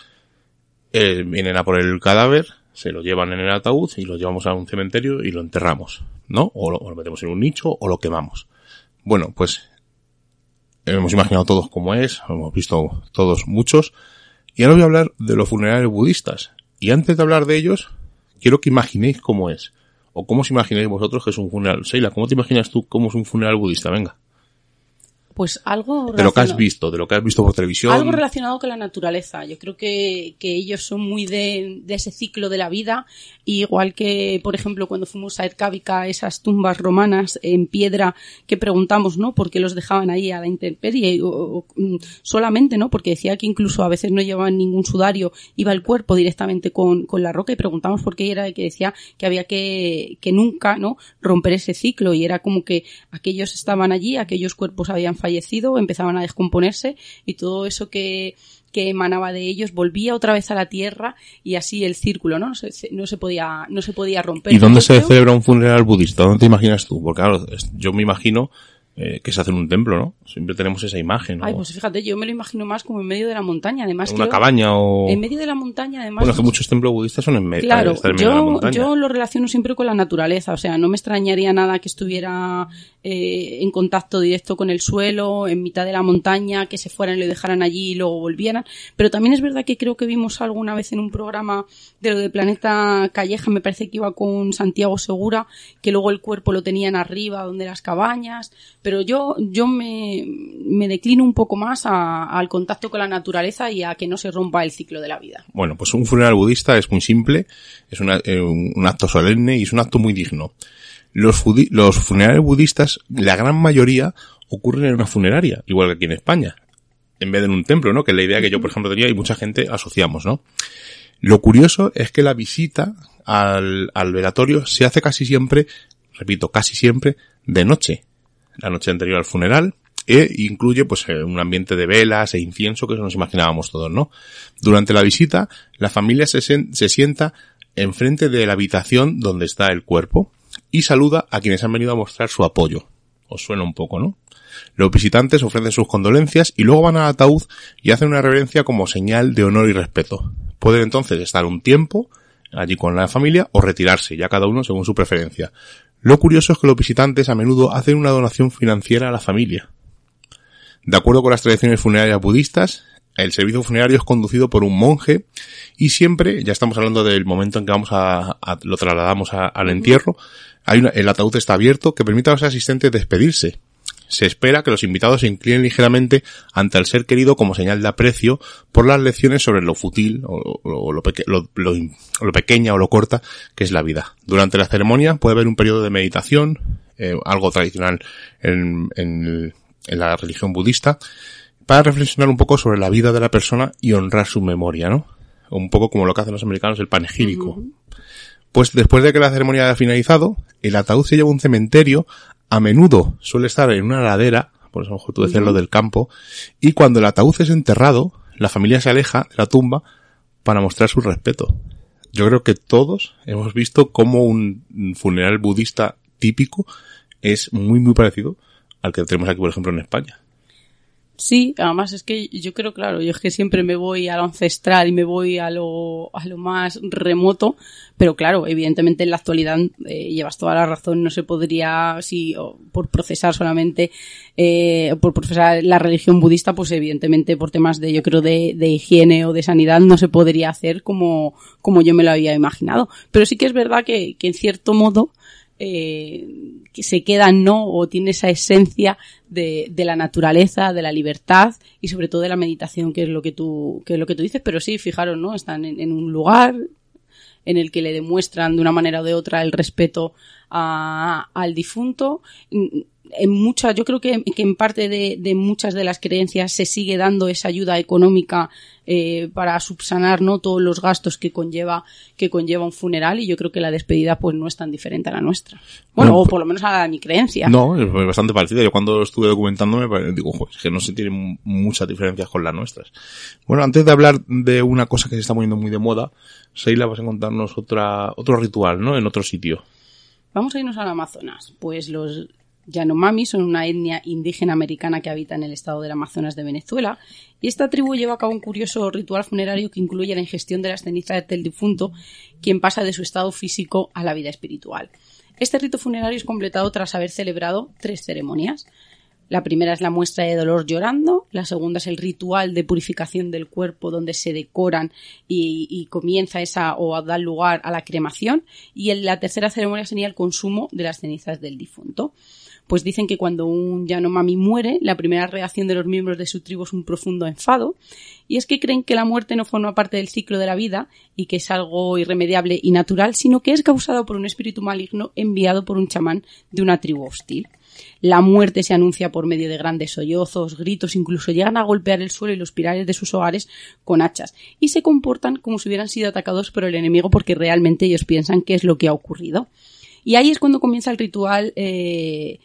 eh, vienen a por el cadáver se lo llevan en el ataúd y lo llevamos a un cementerio y lo enterramos, ¿no? O lo, o lo metemos en un nicho o lo quemamos. Bueno, pues hemos imaginado todos cómo es, hemos visto todos muchos, y ahora voy a hablar de los funerales budistas. Y antes de hablar de ellos, quiero que imaginéis cómo es. O cómo os imagináis vosotros que es un funeral. Seila, ¿cómo te imaginas tú cómo es un funeral budista? Venga. Pues algo de lo que has visto, de lo que has visto por televisión. Algo relacionado con la naturaleza. Yo creo que, que ellos son muy de, de, ese ciclo de la vida. igual que, por ejemplo, cuando fuimos a Erkábica, esas tumbas romanas en piedra que preguntamos, ¿no? ¿Por qué los dejaban ahí a la intemperie? O, mm, solamente, ¿no? Porque decía que incluso a veces no llevaban ningún sudario, iba el cuerpo directamente con, con la roca y preguntamos por qué era que decía que había que, que nunca, ¿no? Romper ese ciclo y era como que aquellos estaban allí, aquellos cuerpos habían fallecido, empezaban a descomponerse y todo eso que, que emanaba de ellos volvía otra vez a la tierra y así el círculo, ¿no? No se, no se podía, no se podía romper. ¿Y dónde se celebra un funeral budista? ¿Dónde te imaginas tú? Porque claro, yo me imagino eh, que se hace en un templo, ¿no? Siempre tenemos esa imagen. ¿no? Ay, pues fíjate, yo me lo imagino más como en medio de la montaña, además. una creo- cabaña o... En medio de la montaña, además. Bueno, es que muchos templos budistas son en, me- Claro, en medio de la yo, montaña. yo lo relaciono siempre con la naturaleza, o sea, no me extrañaría nada que estuviera eh, en contacto directo con el suelo, en mitad de la montaña, que se fueran y lo dejaran allí y luego volvieran. Pero también es verdad que creo que vimos alguna vez en un programa de lo de Planeta Calleja, me parece que iba con Santiago Segura, que luego el cuerpo lo tenían arriba, donde las cabañas. Pero yo, yo me, me declino un poco más a- al contacto con la naturaleza y a que no se rompa el ciclo de la vida. Bueno, pues un funeral budista es muy simple, es eh, un, acto solemne y es un acto muy digno. Los, los funerales budistas, la gran mayoría, ocurren en una funeraria, igual que aquí en España, en vez de en un templo, ¿no? Que es la idea que yo, por ejemplo, tenía y mucha gente asociamos, ¿no? Lo curioso es que la visita al, al velatorio se hace casi siempre, repito, casi siempre, de noche. La noche anterior al funeral, e incluye pues eh, un ambiente de velas e incienso que nos imaginábamos todos, ¿no? Durante la visita, la familia se, se sienta enfrente de la habitación donde está el cuerpo y saluda a quienes han venido a mostrar su apoyo. Os suena un poco, ¿no? Los visitantes ofrecen sus condolencias y luego van al ataúd y hacen una reverencia como señal de honor y respeto. Pueden entonces estar un tiempo allí con la familia o retirarse, ya cada uno según su preferencia. Lo curioso es que los visitantes a menudo hacen una donación financiera a la familia. De acuerdo con las tradiciones funerarias budistas, el servicio funerario es conducido por un monje y siempre, ya estamos hablando del momento en que vamos a, lo trasladamos al entierro, hay una- el ataúd está abierto que permite a los asistentes despedirse. Se espera que los invitados se inclinen ligeramente ante el ser querido como señal de aprecio por las lecciones sobre lo fútil o, o lo, peque- lo- lo- o lo pequeña o lo corta que es la vida. Durante la ceremonia puede haber un periodo de meditación, eh, algo tradicional en, en la religión budista, para reflexionar un poco sobre la vida de la persona y honrar su memoria, ¿no? Un poco como lo que hacen los americanos el panegírico. Pues después de que la ceremonia haya finalizado, el ataúd se lleva a un cementerio, a menudo suele estar en una ladera, por eso a lo mejor tú decías lo del campo, y cuando el ataúd es enterrado, la familia se aleja de la tumba para mostrar su respeto. Yo creo que todos hemos visto cómo un funeral budista típico es muy muy parecido al que tenemos aquí, por ejemplo, en España. Sí, además es que yo creo, claro, yo es que siempre me voy a lo ancestral y me voy a lo, a lo más remoto, pero claro, evidentemente en la actualidad eh, llevas toda la razón, no se podría, si o por procesar solamente, eh, por procesar la religión budista, pues evidentemente por temas de, yo creo, de, de higiene o de sanidad no se podría hacer como, como yo me lo había imaginado. Pero sí que es verdad que, que en cierto modo, eh, que se quedan, ¿no? O tiene esa esencia de, de la naturaleza, de la libertad y sobre todo de la meditación, que es lo que tú, que es lo que tú dices. Pero sí, fijaros, ¿no? Están en, un lugar en el que le demuestran de una manera o de otra el respeto a- al difunto. En muchas, yo creo que, que en parte de muchas de las creencias se sigue dando esa ayuda económica eh, para subsanar no todos los gastos que conlleva que conlleva un funeral y yo creo que la despedida pues no es tan diferente a la nuestra bueno, o por lo menos a mi creencia No, es bastante parecida. Yo cuando estuve documentándome digo, "Joder, es que no se tienen muchas diferencias con las nuestras. Bueno, antes de hablar de una cosa que se está poniendo muy de moda, Seila vas a contarnos otra, otro ritual, ¿no? En otro sitio. Vamos a irnos al Amazonas. Pues los Yanomami son una etnia indígena americana que habita en el estado del Amazonas de Venezuela y esta tribu lleva a cabo un curioso ritual funerario que incluye la ingestión de las cenizas del difunto, quien pasa de su estado físico a la vida espiritual. Este rito funerario es completado tras haber celebrado tres ceremonias. La primera es la muestra de dolor llorando, la segunda es el ritual de purificación del cuerpo donde se decoran y, y comienza esa o da lugar a la cremación y en la tercera ceremonia sería el consumo de las cenizas del difunto. Pues dicen que cuando un Yanomami muere, la primera reacción de los miembros de su tribu es un profundo enfado, y es que creen que la muerte no forma parte del ciclo de la vida y que es algo irremediable y natural, sino que es causado por un espíritu maligno enviado por un chamán de una tribu hostil. La muerte se anuncia por medio de grandes sollozos, gritos, incluso llegan a golpear el suelo y los pilares de sus hogares con hachas, y se comportan como si hubieran sido atacados por el enemigo porque realmente ellos piensan que es lo que ha ocurrido. Y ahí es cuando comienza el ritual eh,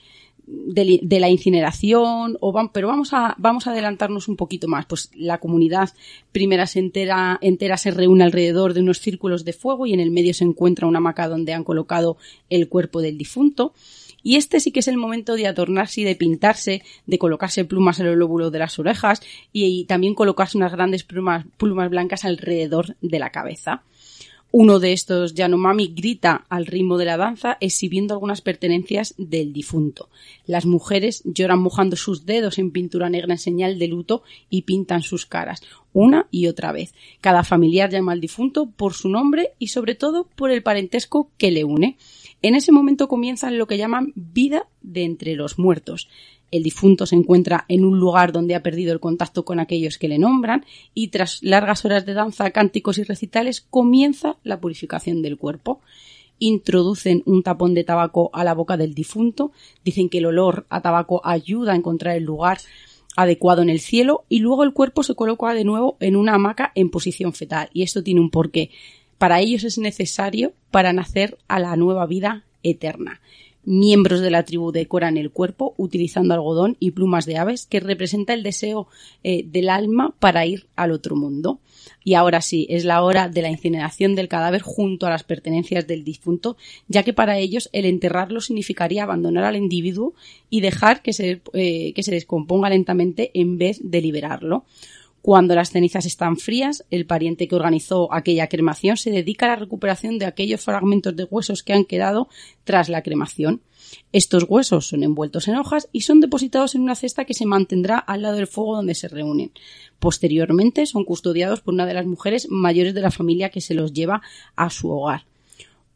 de, la incineración, o van, pero vamos a, adelantarnos un poquito más. Pues la comunidad primera se entera, entera se reúne alrededor de unos círculos de fuego y en el medio se encuentra una hamaca donde han colocado el cuerpo del difunto. Y este sí que es el momento de adornarse y de pintarse, de colocarse plumas en los lóbulos de las orejas y, y también colocarse unas grandes plumas, plumas blancas alrededor de la cabeza. Uno de estos Yanomami grita al ritmo de la danza exhibiendo algunas pertenencias del difunto. Las mujeres lloran mojando sus dedos en pintura negra en señal de luto y pintan sus caras, una y otra vez. Cada familiar llama al difunto por su nombre y sobre todo por el parentesco que le une. En ese momento comienza lo que llaman vida de entre los muertos. El difunto se encuentra en un lugar donde ha perdido el contacto con aquellos que le nombran y tras largas horas de danza, cánticos y recitales comienza la purificación del cuerpo. Introducen un tapón de tabaco a la boca del difunto, dicen que el olor a tabaco ayuda a encontrar el lugar adecuado en el cielo y luego el cuerpo se coloca de nuevo en una hamaca en posición fetal. Y esto tiene un porqué. Para ellos es necesario para nacer a la nueva vida eterna. Miembros de la tribu decoran el cuerpo utilizando algodón y plumas de aves que representa el deseo eh, del alma para ir al otro mundo. Y ahora sí, es la hora de la incineración del cadáver junto a las pertenencias del difunto, ya que para ellos el enterrarlo significaría abandonar al individuo y dejar que se, eh, que se descomponga lentamente en vez de liberarlo. Cuando las cenizas están frías, el pariente que organizó aquella cremación se dedica a la recuperación de aquellos fragmentos de huesos que han quedado tras la cremación. Estos huesos son envueltos en hojas y son depositados en una cesta que se mantendrá al lado del fuego donde se reúnen. Posteriormente son custodiados por una de las mujeres mayores de la familia que se los lleva a su hogar.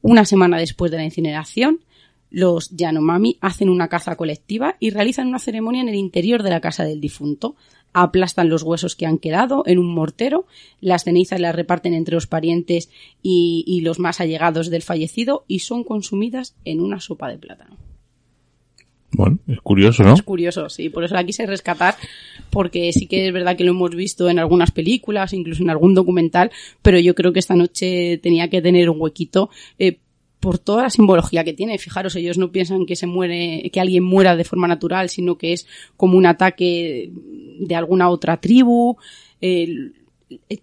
Una semana después de la incineración, los Yanomami hacen una caza colectiva y realizan una ceremonia en el interior de la casa del difunto aplastan los huesos que han quedado en un mortero, las cenizas las reparten entre los parientes y, y, los más allegados del fallecido y son consumidas en una sopa de plátano. Bueno, es curioso, ¿no? Es curioso, sí. Por eso la quise rescatar, porque sí que es verdad que lo hemos visto en algunas películas, incluso en algún documental, pero yo creo que esta noche tenía que tener un huequito eh, por toda la simbología que tiene. Fijaros, ellos no piensan que se muere, que alguien muera de forma natural, sino que es como un ataque de alguna otra tribu. Eh,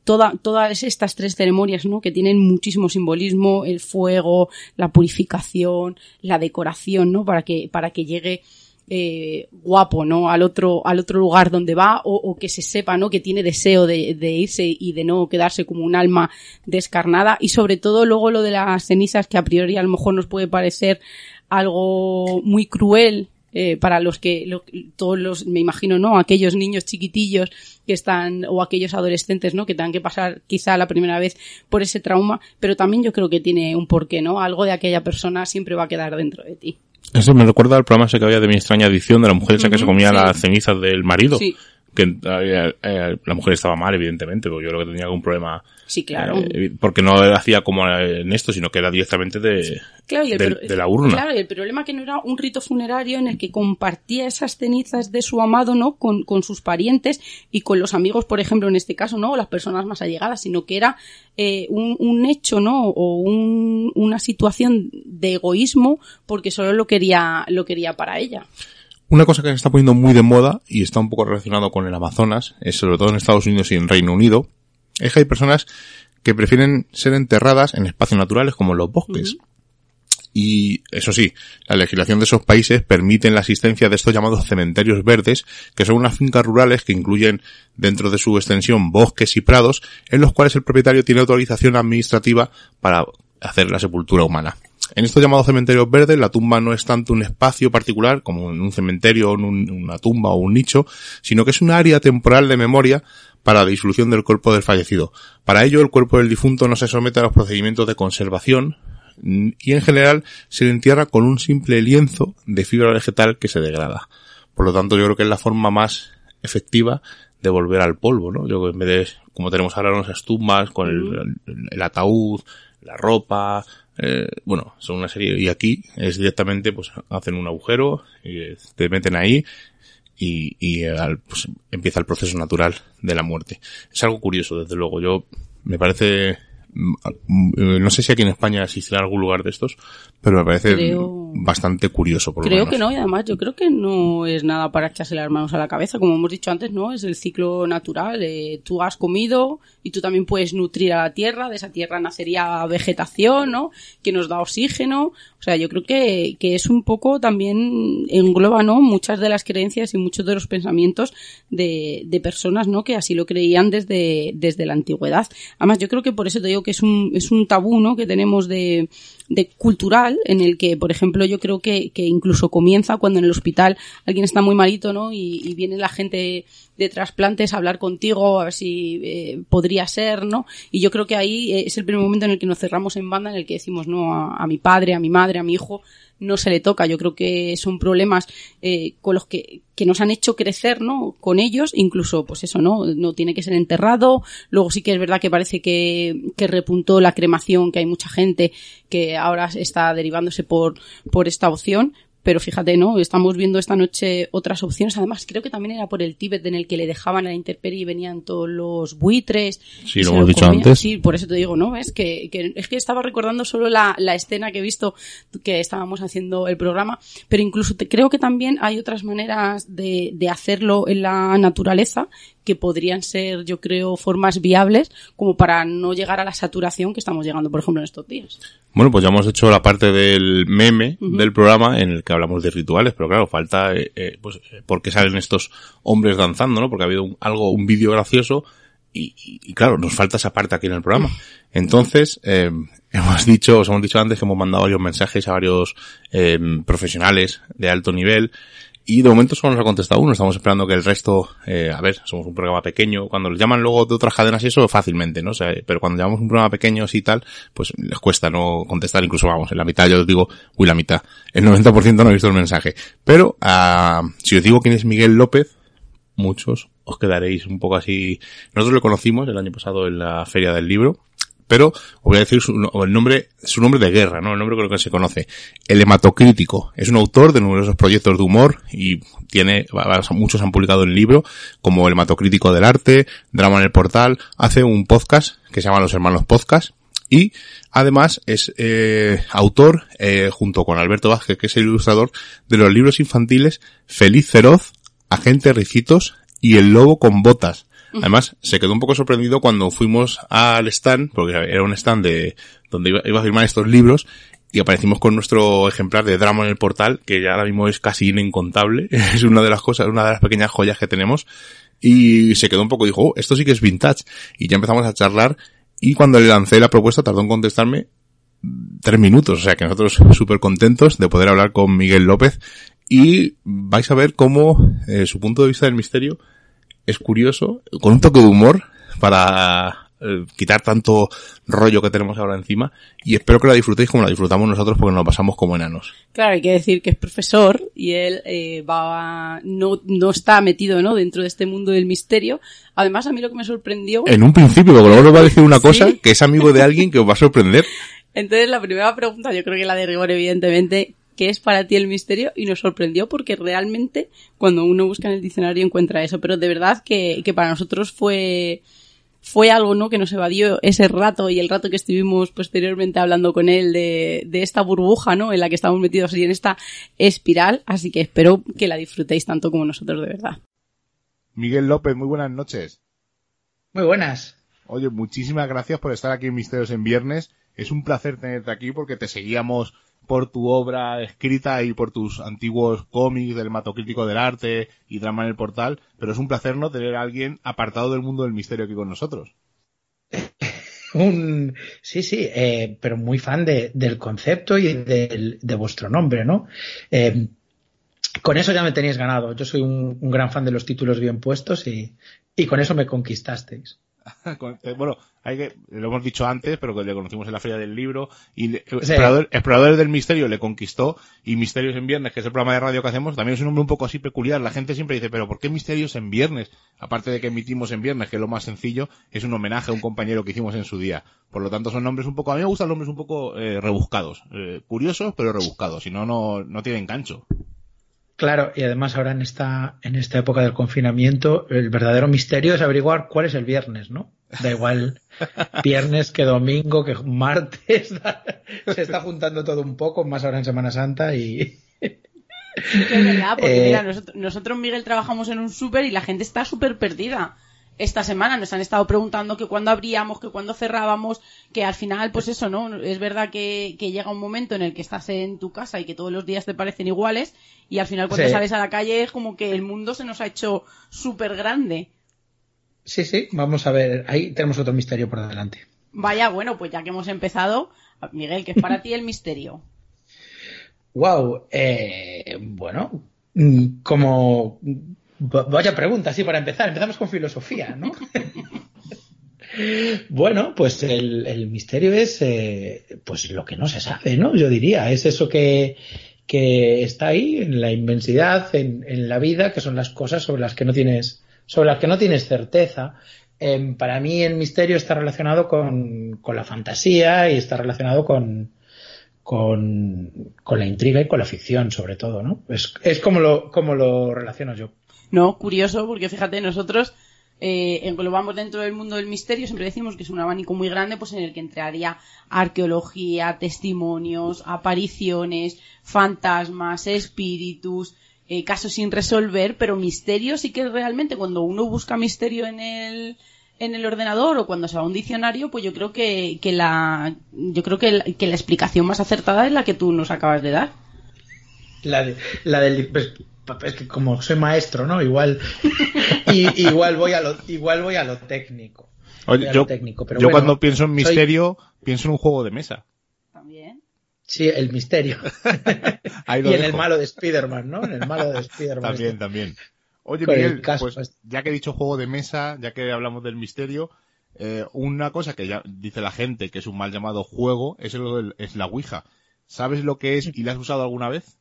toda, todas estas tres ceremonias, ¿no? Que tienen muchísimo simbolismo, el fuego, la purificación, la decoración, ¿no? Para que, para que llegue eh, guapo, ¿no? Al otro, al otro lugar donde va o, o que se sepa, ¿no? Que tiene deseo de, de, irse y de no quedarse como un alma descarnada. Y sobre todo luego lo de las cenizas que a priori a lo mejor nos puede parecer algo muy cruel eh, para los que lo, todos los me imagino no aquellos niños chiquitillos que están o aquellos adolescentes no que tengan que pasar quizá la primera vez por ese trauma pero también yo creo que tiene un porqué no algo de aquella persona siempre va a quedar dentro de ti eso me recuerda al programa ese que había de mi extraña adicción de la mujer esa que se comía sí. las cenizas del marido. Sí. Que eh, eh, la mujer estaba mal, evidentemente, porque yo creo que tenía algún problema. Sí, claro. Eh, porque no hacía como en esto, sino que era directamente de, claro, y el de, de, la urna. Claro, y el problema que no era un rito funerario en el que compartía esas cenizas de su amado, ¿no? Con, con sus parientes y con los amigos, por ejemplo, en este caso, ¿no? O las personas más allegadas, sino que era eh, un, un, hecho, ¿no? O un, una situación de egoísmo porque solo lo quería, lo quería para ella. Una cosa que se está poniendo muy de moda y está un poco relacionado con el Amazonas, es sobre todo en Estados Unidos y en Reino Unido, es que hay personas que prefieren ser enterradas en espacios naturales como los bosques. Uh -huh. Y eso sí, la legislación de esos países permite la asistencia de estos llamados cementerios verdes, que son unas fincas rurales que incluyen dentro de su extensión bosques y prados, en los cuales el propietario tiene autorización administrativa para hacer la sepultura humana. En estos llamados cementerios verdes, la tumba no es tanto un espacio particular como en un cementerio, en un, una tumba o un nicho, sino que es un área temporal de memoria para la disolución del cuerpo del fallecido. Para ello, el cuerpo del difunto no se somete a los procedimientos de conservación y en general se le entierra con un simple lienzo de fibra vegetal que se degrada. Por lo tanto, yo creo que es la forma más efectiva de volver al polvo, ¿no? Yo en vez de, como tenemos ahora nuestras tumbas, con el, el, el ataúd, la ropa, eh, bueno, son una serie, y aquí es directamente, pues hacen un agujero, y te meten ahí, y, y al, pues, empieza el proceso natural de la muerte. Es algo curioso, desde luego. Yo, me parece, no sé si aquí en España existirá algún lugar de estos, pero me parece creo, bastante curioso. Por Creo que no, y además yo creo que no es nada para echarse las manos a la cabeza. Como hemos dicho antes, no, es el ciclo natural. Eh, tú has comido y tú también puedes nutrir a la tierra, de esa tierra nacería vegetación, ¿no? Que nos da oxígeno. O sea, yo creo que, que es un poco también engloba, ¿no? Muchas de las creencias y muchos de los pensamientos de, de personas, ¿no? Que así lo creían desde, desde la antigüedad. Además, yo creo que por eso te digo que es un, es un tabú, ¿no? Que tenemos de, de cultural en el que, por ejemplo, yo creo que, que incluso comienza cuando en el hospital alguien está muy malito, ¿no? Y, viene la gente de trasplantes a hablar contigo, a ver si eh, podría ser, ¿no? Y yo creo que ahí eh, es el primer momento en el que nos cerramos en banda, en el que decimos, no, a mi padre, a mi madre, a mi hijo, no se le toca. Yo creo que son problemas eh, con los que, que nos han hecho crecer, ¿no? Con ellos, incluso, pues eso, ¿no? No tiene que ser enterrado. Luego sí que es verdad que parece que, que repuntó la cremación, que hay mucha gente que ahora está derivándose por, por esta opción. Pero fíjate, ¿no? Estamos viendo esta noche otras opciones. Además, creo que también era por el Tíbet en el que le dejaban a la intemperie y venían todos los buitres. Sí, lo hemos dicho comían. antes. Sí, por eso te digo, ¿no? Es que, que- es que estaba recordando solo la, la escena que he visto que estábamos haciendo el programa, pero incluso te, creo que también hay otras maneras de, de hacerlo en la naturaleza que podrían ser, yo creo, formas viables como para no llegar a la saturación que estamos llegando, por ejemplo, en estos días. Bueno, pues ya hemos hecho la parte del meme del programa en el que hablamos de rituales, pero claro, falta, eh, eh, pues, eh, por qué salen estos hombres danzando, ¿no? Porque ha habido un- algo, un vídeo gracioso y, y- y claro, nos falta esa parte aquí en el programa. Entonces, eh, hemos dicho, os hemos dicho antes que hemos mandado varios mensajes a varios eh, profesionales de alto nivel y de momento solo nos ha contestado uno, estamos esperando que el resto, eh, a ver, somos un programa pequeño, cuando los llaman luego de otras cadenas y eso fácilmente, ¿no? O sea, pero cuando llamamos un programa pequeño y tal, pues les cuesta no contestar, incluso vamos, en la mitad yo os digo, uy, la mitad, el 90% no ha visto el mensaje. Pero, ah, si os digo quién es Miguel López, muchos os quedaréis un poco así. Nosotros lo conocimos el año pasado en la Feria del Libro, pero voy a decir su, el nombre, su nombre de guerra, ¿no? El nombre con que se conoce. El hematocrítico. Es un autor de numerosos proyectos de humor y tiene, muchos han publicado el libro, como El hematocrítico del arte, Drama en el portal, hace un podcast que se llama Los Hermanos Podcast. Y además es eh, autor, eh, junto con Alberto Vázquez, que es el ilustrador, de los libros infantiles Feliz Feroz, Agente Ricitos y El Lobo con Botas. Además, se quedó un poco sorprendido cuando fuimos al stand, porque era un stand de donde iba, a firmar estos libros, y aparecimos con nuestro ejemplar de drama en el portal, que ya ahora mismo es casi incontable. Es una de las cosas, una de las pequeñas joyas que tenemos. Y se quedó un poco, dijo, oh, esto sí que es vintage. Y ya empezamos a charlar, y cuando le lancé la propuesta tardó en contestarme tres minutos, o sea que nosotros súper contentos de poder hablar con Miguel López y vais a ver cómo eh, su punto de vista del misterio es curioso, con un toque de humor para eh, quitar tanto rollo que tenemos ahora encima y espero que la disfrutéis como la disfrutamos nosotros porque nos pasamos como enanos. Claro, hay que decir que es profesor y él eh, va a- no, no está metido ¿no? dentro de este mundo del misterio. Además, a mí lo que me sorprendió... En un principio, porque luego nos va a decir una Sí. cosa que es amigo de alguien que os va a sorprender. Entonces, la primera pregunta, yo creo que la de rigor, evidentemente, ¿qué es para ti el misterio? Y nos sorprendió porque realmente cuando uno busca en el diccionario encuentra eso. Pero de verdad que, que para nosotros fue, fue algo, ¿no? Que nos evadió ese rato y el rato que estuvimos posteriormente hablando con él de, de esta burbuja, ¿no? En la que estamos metidos y en esta espiral. Así que espero que la disfrutéis tanto como nosotros, de verdad. Miguel López, muy buenas noches. Muy buenas. Oye, muchísimas gracias por estar aquí en Misterios en Viernes. Es un placer tenerte aquí porque te seguíamos por tu obra escrita y por tus antiguos cómics del hematocrítico del arte y drama en el portal, pero es un placer no tener a alguien apartado del mundo del misterio aquí con nosotros. Un, sí, sí, eh, pero muy fan de- del concepto y de vuestro nombre, ¿no? Eh, con eso ya me tenéis ganado. Yo soy un, un gran fan de los títulos bien puestos y, y con eso me conquistasteis. Eh, bueno, hay que, lo hemos dicho antes, pero que le conocimos en la Feria del Libro y le- Sí. Explorador- Exploradores del Misterio le conquistó y Misterios en Viernes, que es el programa de radio que hacemos, también es un nombre un poco así peculiar. La gente siempre dice, pero ¿por qué Misterios en Viernes? Aparte de que emitimos en Viernes, que es lo más sencillo, es un homenaje a un compañero que hicimos en su día. Por lo tanto, son nombres un poco, a mí me gustan nombres un poco eh, rebuscados, eh, curiosos, pero rebuscados, si no, no, no tienen gancho. Claro, y además ahora en esta, en esta época del confinamiento, el verdadero misterio es averiguar cuál es el viernes, ¿no? Da igual viernes que domingo, que martes, se está juntando todo un poco, más ahora en Semana Santa y... Es verdad, porque Eh, mira, nosotros, nosotros, Miguel, trabajamos en un súper y la gente está súper perdida. Esta semana nos han estado preguntando que cuándo abríamos, que cuándo cerrábamos, que al final, pues eso, ¿no? Es verdad que, que llega un momento en el que estás en tu casa y que todos los días te parecen iguales y al final cuando Sí. sales a la calle es como que el mundo se nos ha hecho súper grande. Sí, sí, vamos a ver, ahí tenemos otro misterio por delante. Vaya, bueno, pues ya que hemos empezado, Miguel, ¿qué es para ti el misterio? Wow, eh, bueno, mm, como vaya pregunta, sí, para empezar, empezamos con filosofía, ¿no? bueno, pues el, el misterio es eh, pues lo que no se sabe, ¿no? Yo diría, es eso que, que está ahí en la inmensidad, en, en la vida, que son las cosas sobre las que no tienes, sobre las que no tienes certeza. Em, para mí el misterio está relacionado con, con la fantasía y está relacionado con, con, con la intriga y con la ficción, sobre todo, ¿no? Es, es como, lo, como lo relaciono yo. No, curioso, porque fíjate, nosotros eh, englobamos dentro del mundo del misterio, siempre decimos que es un abanico muy grande, pues en el que entraría arqueología, testimonios, apariciones, fantasmas, espíritus, eh, casos sin resolver, pero misterio sí que realmente cuando uno busca misterio en el en el ordenador o cuando se va a un diccionario, pues yo creo que, que la yo creo que la, que la explicación más acertada es la que tú nos acabas de dar. La, de, la del pues, es que como soy maestro, ¿no? Igual y, igual voy a lo igual voy a lo técnico. Voy Oye, a yo, lo técnico, pero yo bueno, cuando pienso en soy- misterio, pienso en un juego de mesa. También. Sí, el misterio. Ahí lo y en el malo de Spider-Man, ¿no? En el malo de Spider-Man. También, este. también. Oye, Con el Miguel, pues este. ya que he dicho juego de mesa, ya que hablamos del misterio, eh, una cosa que ya dice la gente que es un mal llamado juego es, lo del- es la Ouija. ¿Sabes lo que es y la has usado alguna vez?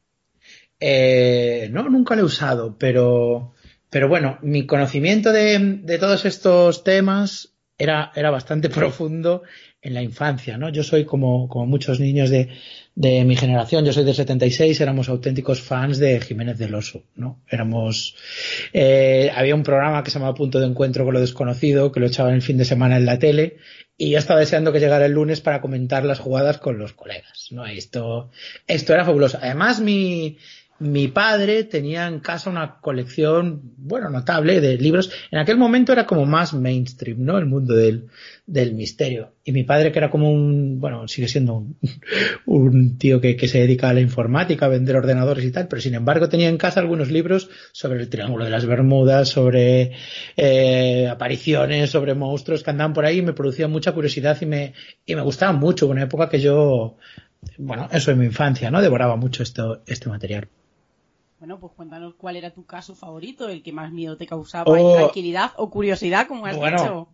Eh, no, nunca lo he usado, pero, pero bueno, mi conocimiento de, de todos estos temas era, era bastante profundo en la infancia, ¿no? Yo soy como, como muchos niños de, de mi generación, yo soy del 76, éramos auténticos fans de Jiménez del Oso, ¿no? Éramos, eh, había un programa que se llamaba Punto de Encuentro con lo Desconocido, que lo echaban el fin de semana en la tele, y yo estaba deseando que llegara el lunes para comentar las jugadas con los colegas, ¿no? Esto, esto era fabuloso. Además, mi, mi padre tenía en casa una colección, bueno, notable de libros. En aquel momento era como más mainstream, ¿no? El mundo del, del misterio. Y mi padre, que era como un, bueno, sigue siendo un, tío que, que se dedica a la informática, a vender ordenadores y tal, pero sin embargo tenía en casa algunos libros sobre el Triángulo de las Bermudas, sobre eh, apariciones, sobre monstruos que andaban por ahí y me producía mucha curiosidad y me, y me gustaba mucho. Una época que yo, bueno, eso en mi infancia, ¿no? Devoraba mucho esto, este material. Bueno, pues cuéntanos cuál era tu caso favorito, el que más miedo te causaba, Oh. intranquilidad o curiosidad, como has Bueno. dicho.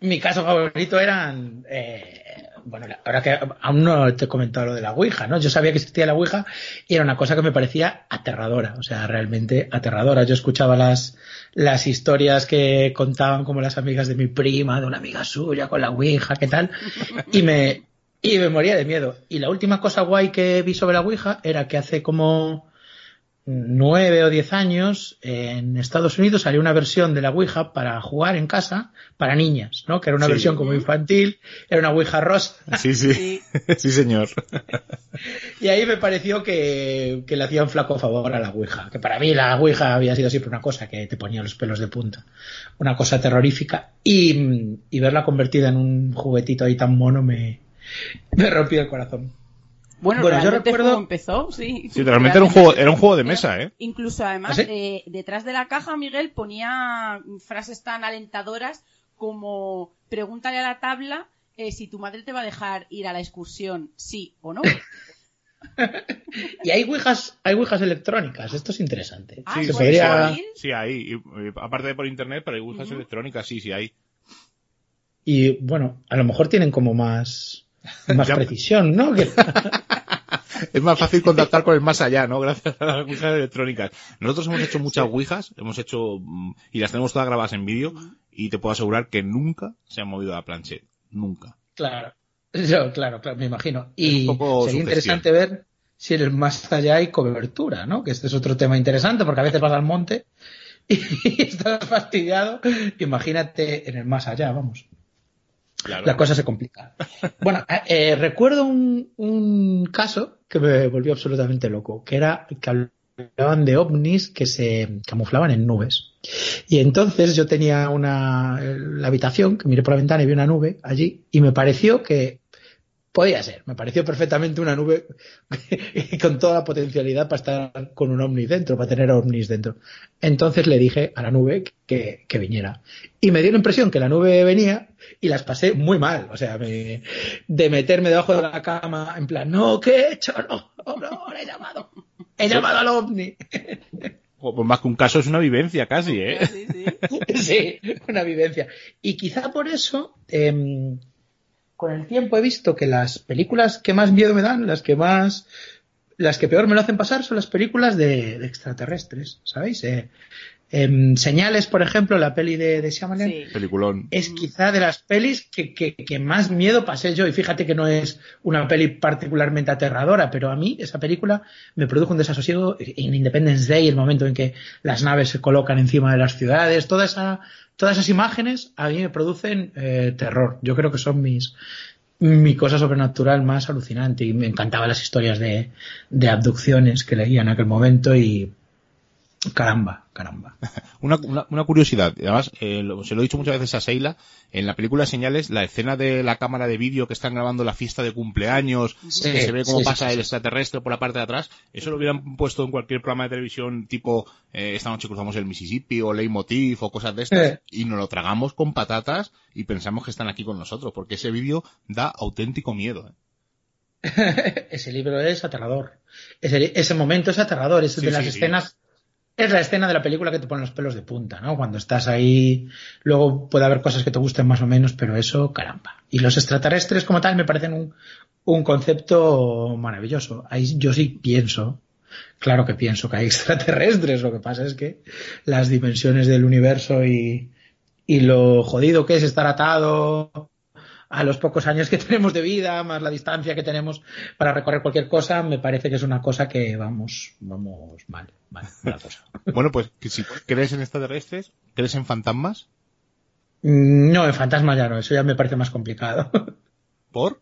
Mi caso favorito eran, eh, bueno, ahora que aún no te he comentado lo de la Ouija, ¿no? Yo sabía que existía la Ouija y era una cosa que me parecía aterradora, o sea, realmente aterradora. Yo escuchaba las, las historias que contaban como las amigas de mi prima, de una amiga suya con la Ouija, qué tal, y me, y me moría de miedo. Y la última cosa guay que vi sobre la Ouija era que hace como nueve o diez años en Estados Unidos salió una versión de la Ouija para jugar en casa para niñas, ¿no? Que era una Sí. versión como infantil, era una Ouija rosa. Sí, sí. Sí. sí, señor. Y ahí me pareció que, que le hacía un flaco favor a la Ouija. Que para mí la Ouija había sido siempre una cosa que te ponía los pelos de punta. Una cosa terrorífica. Y, y verla convertida en un juguetito ahí tan mono me, me rompió el corazón. Bueno, Bueno, yo recuerdo- cómo empezó, sí. Sí, realmente era un juego, era un juego de mesa, ¿eh? Incluso además, ¿Ah, sí? eh, detrás de la caja, Miguel ponía frases tan alentadoras como pregúntale a la tabla eh, si tu madre te va a dejar ir a la excursión, sí o no. Y hay Ouijas, hay Ouijas electrónicas. Esto es interesante. Ah, Sí, Se ¿puedes podría-? Sí, hay. Y, y aparte de por internet, pero hay Ouijas electrónicas, sí, sí hay. Y bueno, a lo mejor tienen como más, más Ya- precisión, ¿no? Es más fácil contactar con el más allá, ¿no? Gracias a las Ouijas electrónicas. Nosotros hemos hecho muchas Ouijas, hemos hecho, mm, y las tenemos todas grabadas en vídeo, y te puedo asegurar que nunca se han movido la planchette. Nunca. Claro. Yo, claro, claro, me imagino. Y sería sugestión. interesante ver, si en el más allá hay cobertura, ¿no? Que este es otro tema interesante porque a veces vas al monte y estás fastidiado. Imagínate en el más allá, vamos. Claro. La cosa se complica. Bueno, eh, recuerdo un, un, caso que me volvió absolutamente loco, que era que hablaban de ovnis que se camuflaban en nubes. Y entonces yo tenía una la habitación que miré por la ventana y vi una nube allí y me pareció que podía ser, me pareció perfectamente una nube con toda la potencialidad para estar con un ovni dentro, para tener ovnis dentro. Entonces le dije a la nube que, que viniera. Y me dio la impresión que la nube venía y las pasé muy mal. O sea, me, de meterme debajo de la cama en plan, no, ¿qué he hecho? No, no, no, he llamado. He llamado al ovni. Pues más que un caso es una vivencia casi, ¿eh? Sí, sí. sí, una vivencia. Y quizá por eso, eh, con el tiempo he visto que las películas que más miedo me dan, las que más, las que peor me lo hacen pasar son las películas de, de extraterrestres, ¿sabéis? Eh, eh, Señales, por ejemplo, la peli de, de Shyamalan, Sí. Peliculón. es quizá de las pelis que, que, que más miedo pasé yo. Y fíjate que no es una peli particularmente aterradora, pero a mí esa película me produjo un desasosiego en Independence Day, el momento en que las naves se colocan encima de las ciudades, toda esa, todas esas imágenes a mí me producen eh, terror. Yo creo que son mis mi cosa sobrenatural más alucinante y me encantaban las historias de, de abducciones que leía en aquel momento y caramba, caramba. Una, una, una curiosidad, además, eh, lo- se lo he dicho muchas veces a Seila, en la película Señales, la escena de la cámara de vídeo que están grabando la fiesta de cumpleaños, Sí, que se ve cómo sí, pasa sí, el extraterrestre por la parte de atrás, eso lo hubieran puesto en cualquier programa de televisión tipo eh, Esta noche cruzamos el Mississippi o Leitmotiv o cosas de estas, Eh. y nos lo tragamos con patatas y pensamos que están aquí con nosotros, porque ese vídeo da auténtico miedo. ¿eh? ese libro es aterrador. Ese, ese momento es aterrador. Es Sí, de las sí, sí. escenas. Es la escena de la película que te pone los pelos de punta, ¿no? Cuando estás ahí, luego puede haber cosas que te gusten más o menos, pero eso, caramba. Y los extraterrestres como tal me parecen un, un concepto maravilloso. Ahí yo sí pienso, claro que pienso que hay extraterrestres, lo que pasa es que las dimensiones del universo y, y lo jodido que es estar atado a los pocos años que tenemos de vida, más la distancia que tenemos para recorrer cualquier cosa, me parece que es una cosa que vamos, vamos mal, mal, mala cosa. Bueno, pues si crees en extraterrestres, crees en fantasmas, Mm, No, en fantasmas ya no, eso ya me parece más complicado. ¿por?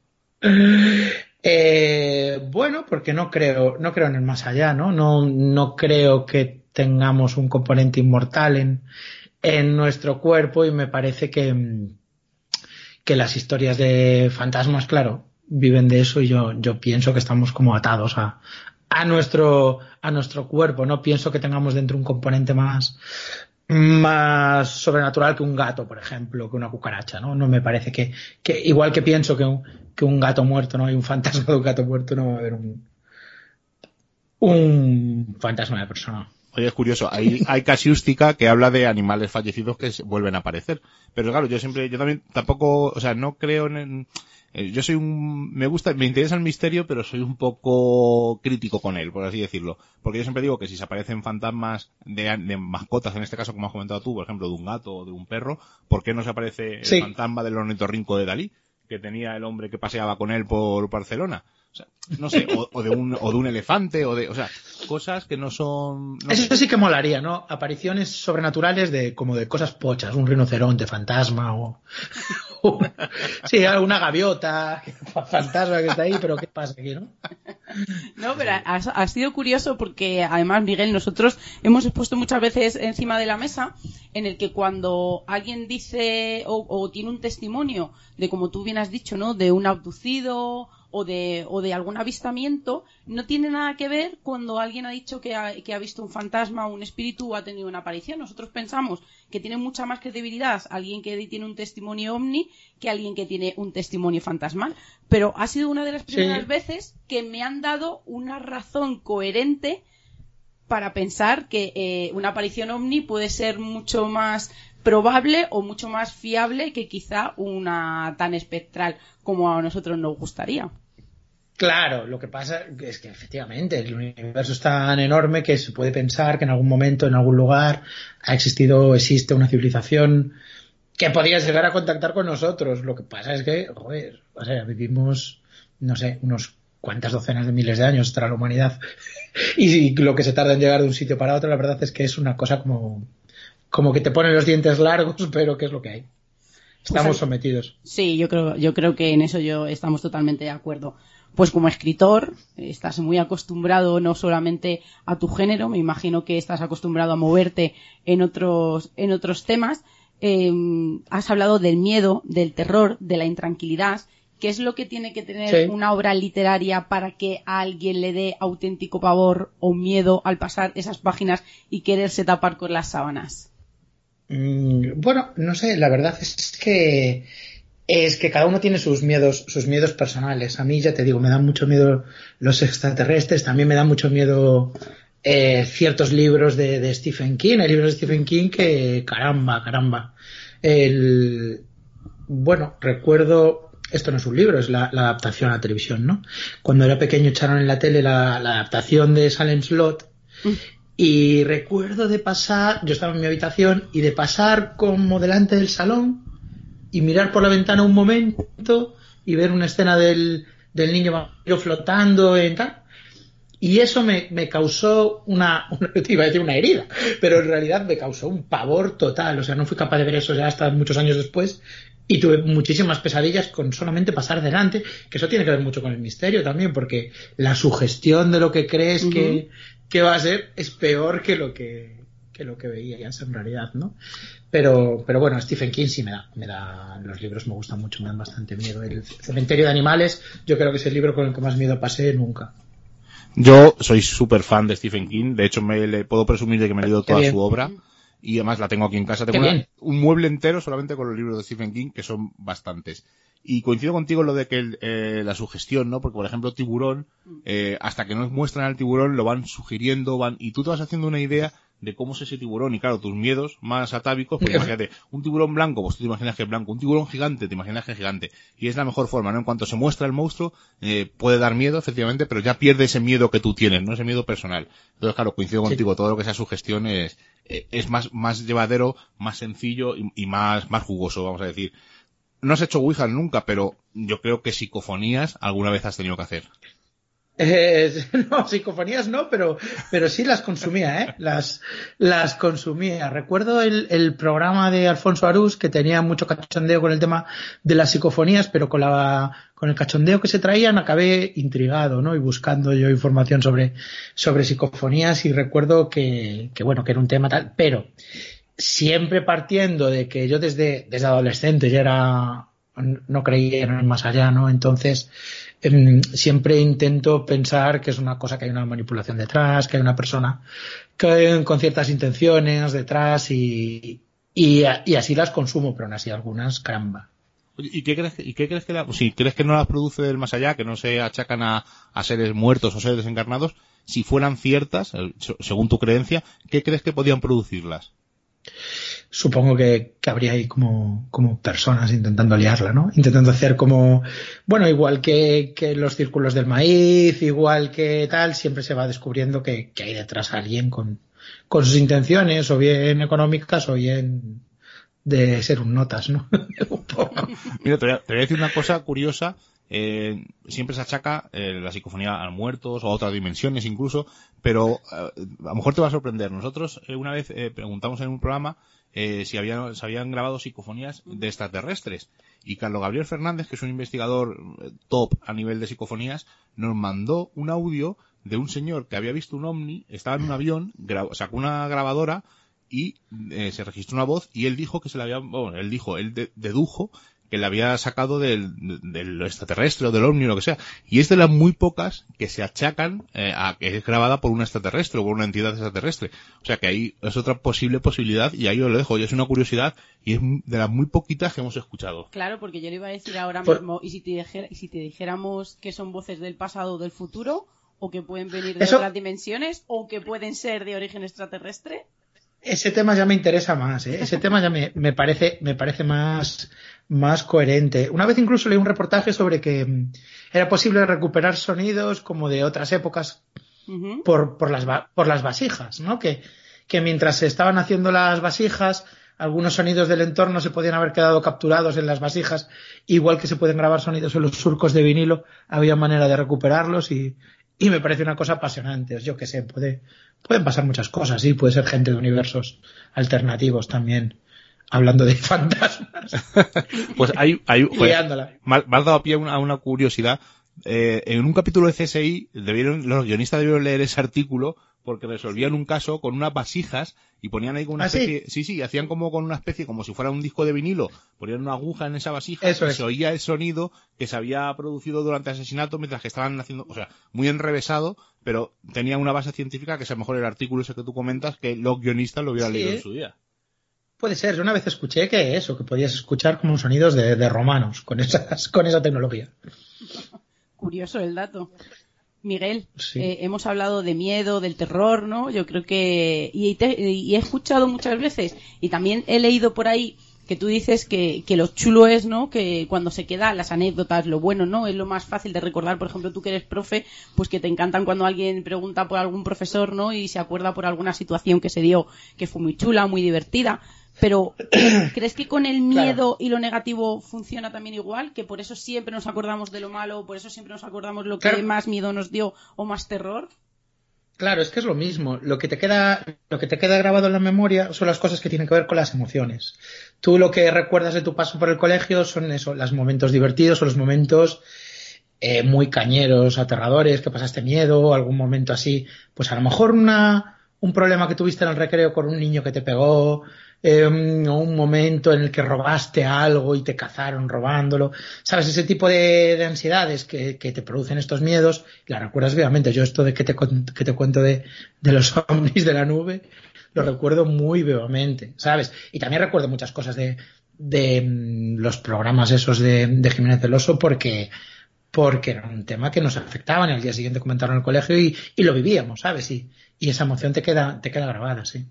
Eh, bueno, porque no creo, no creo en el más allá, ¿no? No, no creo que tengamos un componente inmortal en, en nuestro cuerpo y me parece que, mm, que las historias de fantasmas, claro, viven de eso y yo, yo pienso que estamos como atados a, a nuestro, a nuestro cuerpo, no pienso que tengamos dentro un componente más, más sobrenatural que un gato, por ejemplo, que una cucaracha, ¿no? No me parece que, que igual que pienso que un, que un gato muerto, no hay un fantasma de un gato muerto, no va a haber un, un fantasma de persona. Es curioso, hay, hay casiústica que habla de animales fallecidos que vuelven a aparecer. Pero claro, yo siempre, yo también tampoco, o sea, no creo en, en- eh, yo soy un, me gusta, me interesa el misterio, pero soy un poco crítico con él, por así decirlo. Porque yo siempre digo que si se aparecen fantasmas de, de mascotas, en este caso como has comentado tú, por ejemplo, de un gato o de un perro, ¿por qué no se aparece el fantasma del ornitorrinco de Dalí? Que tenía el hombre que paseaba con él por Barcelona. O sea, no sé, o, o de un, o de un elefante, o de, o sea, cosas que no son, no. Eso sí que molaría, ¿no? Apariciones sobrenaturales de como de cosas pochas, un rinoceronte fantasma o, o- sí, una gaviota fantasma que está ahí, pero ¿qué pasa aquí, no? No, pero ha, ha sido curioso porque además, Miguel, nosotros hemos expuesto muchas veces encima de la mesa en el que cuando alguien dice o, o tiene un testimonio de, como tú bien has dicho, ¿no? De un abducido o de, o de algún avistamiento, no tiene nada que ver cuando alguien ha dicho que ha, que ha visto un fantasma o un espíritu o ha tenido una aparición. Nosotros pensamos que tiene mucha más credibilidad alguien que tiene un testimonio ovni que alguien que tiene un testimonio fantasmal. Pero ha sido una de las primeras Sí. veces que me han dado una razón coherente para pensar que eh, una aparición ovni puede ser mucho más probable o mucho más fiable que quizá una tan espectral como a nosotros nos gustaría. Claro, lo que pasa es que efectivamente el universo es tan enorme que se puede pensar que en algún momento, en algún lugar, ha existido o existe una civilización que podría llegar a contactar con nosotros. Lo que pasa es que, joder, o sea, vivimos, no sé, unos cuántas docenas de miles de años tras la humanidad y lo que se tarda en llegar de un sitio para otro, la verdad es que es una cosa como, como que te ponen los dientes largos, pero ¿qué es lo que hay? Estamos sometidos. Sí, yo creo, yo creo que en eso yo estamos totalmente de acuerdo. Pues como escritor, estás muy acostumbrado no solamente a tu género, me imagino que estás acostumbrado a moverte en otros, en otros temas. Eh, has hablado del miedo, del terror, de la intranquilidad. ¿Qué es lo que tiene que tener Sí. una obra literaria para que a alguien le dé auténtico pavor o miedo al pasar esas páginas y quererse tapar con las sábanas? Mm, Bueno, no sé, la verdad es que es que cada uno tiene sus miedos, sus miedos personales. A mí ya te digo, me dan mucho miedo los extraterrestres, también me dan mucho miedo eh, ciertos libros de, Stephen King, hay libros de Stephen King que caramba, caramba. El, bueno, recuerdo, esto no es un libro, es la, adaptación a la televisión, ¿no? Cuando era pequeño echaron en la tele la, adaptación de Salem Slot y recuerdo de pasar, yo estaba en mi habitación y de pasar como delante del salón y mirar por la ventana un momento y ver una escena del, del niño vampiro flotando en tal. Y eso me, me causó una, una, te iba a decir una herida, pero en realidad me causó un pavor total. O sea, no fui capaz de ver eso ya hasta muchos años después y tuve muchísimas pesadillas con solamente pasar delante, que eso tiene que ver mucho con el misterio también, porque la sugestión de lo que crees que, que va a ser es peor que lo que, que lo que veías en realidad, ¿no? Pero, pero bueno, Stephen King sí me da, me da, los libros me gustan mucho, me dan bastante miedo. El cementerio de animales, yo creo que es el libro con el que más miedo pasé nunca. Yo soy súper fan de Stephen King, de hecho me le puedo presumir de que me he leído toda su obra y además la tengo aquí en casa. Tengo una- un mueble entero solamente con los libros de Stephen King, que son bastantes. Y coincido contigo en lo de que el, eh, la sugestión, ¿no? Porque, por ejemplo, tiburón, eh, hasta que no muestran al tiburón, lo van sugiriendo, van, y tú te vas haciendo una idea de cómo es ese tiburón. Y claro, tus miedos más atávicos, pues imagínate, un tiburón blanco, pues tú te imaginas que es blanco. Un tiburón gigante, te imaginas que es gigante. Y es la mejor forma, ¿no? En cuanto se muestra el monstruo, eh, puede dar miedo, efectivamente, pero ya pierde ese miedo que tú tienes, ¿no? Ese miedo personal. Entonces, claro, coincido Sí. contigo, todo lo que sea sugestión es, eh, es más, más llevadero, más sencillo y, y más, más jugoso, vamos a decir. No has hecho Ouija nunca, pero yo creo que psicofonías alguna vez has tenido que hacer. Eh, no, psicofonías no, pero, pero sí las consumía, ¿eh? Las, las consumía. Recuerdo el, el programa de Alfonso Arús que tenía mucho cachondeo con el tema de las psicofonías, pero con la, con el cachondeo que se traían acabé intrigado, ¿no? Y buscando yo información sobre, sobre psicofonías y recuerdo que, que bueno, que era un tema tal, pero siempre partiendo de que yo desde, desde adolescente ya era, no creía en el más allá, ¿no? Entonces, em, siempre intento pensar que es una cosa que hay una manipulación detrás, que hay una persona que, con ciertas intenciones detrás y, y, así las consumo, pero aún así algunas, caramba. ¿Y qué crees, y qué crees que la- si crees que no las produce del más allá, que no se achacan a, a seres muertos o seres desencarnados, si fueran ciertas, eh, se- según tu creencia, ¿qué crees que podían producirlas? Supongo que, habría ahí como, como personas intentando liarla, ¿no? Intentando hacer como, bueno, igual que, que los círculos del maíz, igual que tal, siempre se va descubriendo que, que hay detrás alguien con, con sus intenciones, o bien económicas, o bien de ser un notas, ¿no? un poco. Mira, te voy a, te voy a decir una cosa curiosa. eh, siempre se achaca eh, la psicofonía a muertos o a otras dimensiones incluso, pero eh, a lo mejor te va a sorprender. Nosotros eh, una vez eh, preguntamos en un programa eh, si habían, se habían grabado psicofonías de extraterrestres. Y Carlos Gabriel Fernández, que es un investigador top a nivel de psicofonías, nos mandó un audio de un señor que había visto un ovni, estaba en un avión, sacó una grabadora y eh, se registró una voz y él dijo que se la había, bueno, él dijo, él de- dedujo que le había sacado del, del extraterrestre o del ovni o lo que sea. Y es de las muy pocas que se achacan eh, a que es grabada por un extraterrestre o por una entidad extraterrestre. O sea que ahí es otra posible posibilidad y ahí os lo dejo. Y es una curiosidad y es de las muy poquitas que hemos escuchado. Claro, porque yo le iba a decir ahora Por- mismo, ¿y si, te dijera- y si te dijéramos que son voces del pasado o del futuro? ¿O que pueden venir de Eso- otras dimensiones? ¿O que pueden ser de origen extraterrestre? Ese tema ya me interesa más, ¿eh? ese tema ya me, me parece, me parece más, más coherente. Una vez incluso leí un reportaje sobre que mm, era posible recuperar sonidos como de otras épocas por, por, las, por las vasijas, ¿no? Que, que mientras se estaban haciendo las vasijas algunos sonidos del entorno se podían haber quedado capturados en las vasijas, igual que se pueden grabar sonidos en los surcos de vinilo, había manera de recuperarlos y, y me parece una cosa apasionante. Yo que sé, puede, pueden pasar muchas cosas, sí, puede ser gente de universos alternativos también, hablando de fantasmas. pues hay, hay, pues, me has dado pie a una, a una curiosidad. Eh, en un capítulo de CSI, debieron, los guionistas debieron leer ese artículo porque resolvían un caso con unas vasijas y ponían ahí con una ¿Ah, sí? especie, sí, sí, hacían como con una especie, como si fuera un disco de vinilo, ponían una aguja en esa vasija Eso y es. se oía el sonido que se había producido durante el asesinato mientras que estaban haciendo, o sea, muy enrevesado, pero tenía una base científica que es a lo mejor el artículo ese que tú comentas que los guionistas lo hubieran Sí, leído ¿eh? en su día. Puede ser, yo una vez escuché que eso, que podías escuchar como sonidos de, de romanos con esas, con esa tecnología. Curioso el dato. Miguel, Sí. eh, hemos hablado de miedo, del terror, ¿no? Yo creo que... Y, te- y he escuchado muchas veces y también he leído por ahí que tú dices que, que lo chulo es, ¿no? Que cuando se quedan las anécdotas, lo bueno, ¿no? Es lo más fácil de recordar. Por ejemplo, tú que eres profe, pues que te encantan cuando alguien pregunta por algún profesor, ¿no? Y se acuerda por alguna situación que se dio que fue muy chula, muy divertida. Pero, ¿crees que con el miedo y lo negativo funciona también igual? Que por eso siempre nos acordamos de lo malo, por eso siempre nos acordamos lo que Claro. más miedo nos dio o más terror. Claro, es que es lo mismo. Lo que te queda, lo que te queda grabado en la memoria son las cosas que tienen que ver con las emociones. Tú lo que recuerdas de tu paso por el colegio son eso, los momentos divertidos o los momentos eh, muy cañeros, aterradores, que pasaste miedo, algún momento así. Pues a lo mejor una, un problema que tuviste en el recreo con un niño que te pegó, eh, un momento en el que robaste algo y te cazaron robándolo. ¿Sabes? Ese tipo de, de ansiedades que, te producen estos miedos, la recuerdas vivamente. Yo esto de que te, que te cuento de, los ovnis de la nube, lo recuerdo muy vivamente, ¿sabes? Y también recuerdo muchas cosas de, mm, los programas esos de, de Jiménez del Oso porque, porque era un tema que nos afectaba. En el día siguiente comentaron en el colegio y, y lo vivíamos, ¿sabes? Y, y esa emoción te queda, te queda grabada, sí.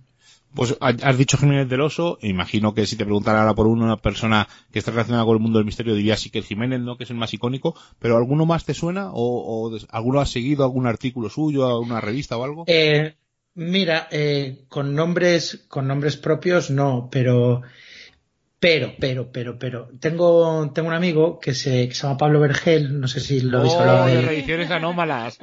Pues ha- has dicho Jiménez del Oso, e imagino que si te preguntara ahora por una persona que está relacionada con el mundo del misterio diría sí que el Jiménez, ¿no? Que es el más icónico, pero ¿alguno más te suena? ¿O, o alguno has seguido algún artículo suyo, alguna revista o algo? Eh, mira, eh, con nombres, con nombres propios no, pero, pero, pero, pero, pero, tengo, tengo un amigo que se, que se llama Pablo Vergel, no sé si lo habéis hablado de reediciones anómalas.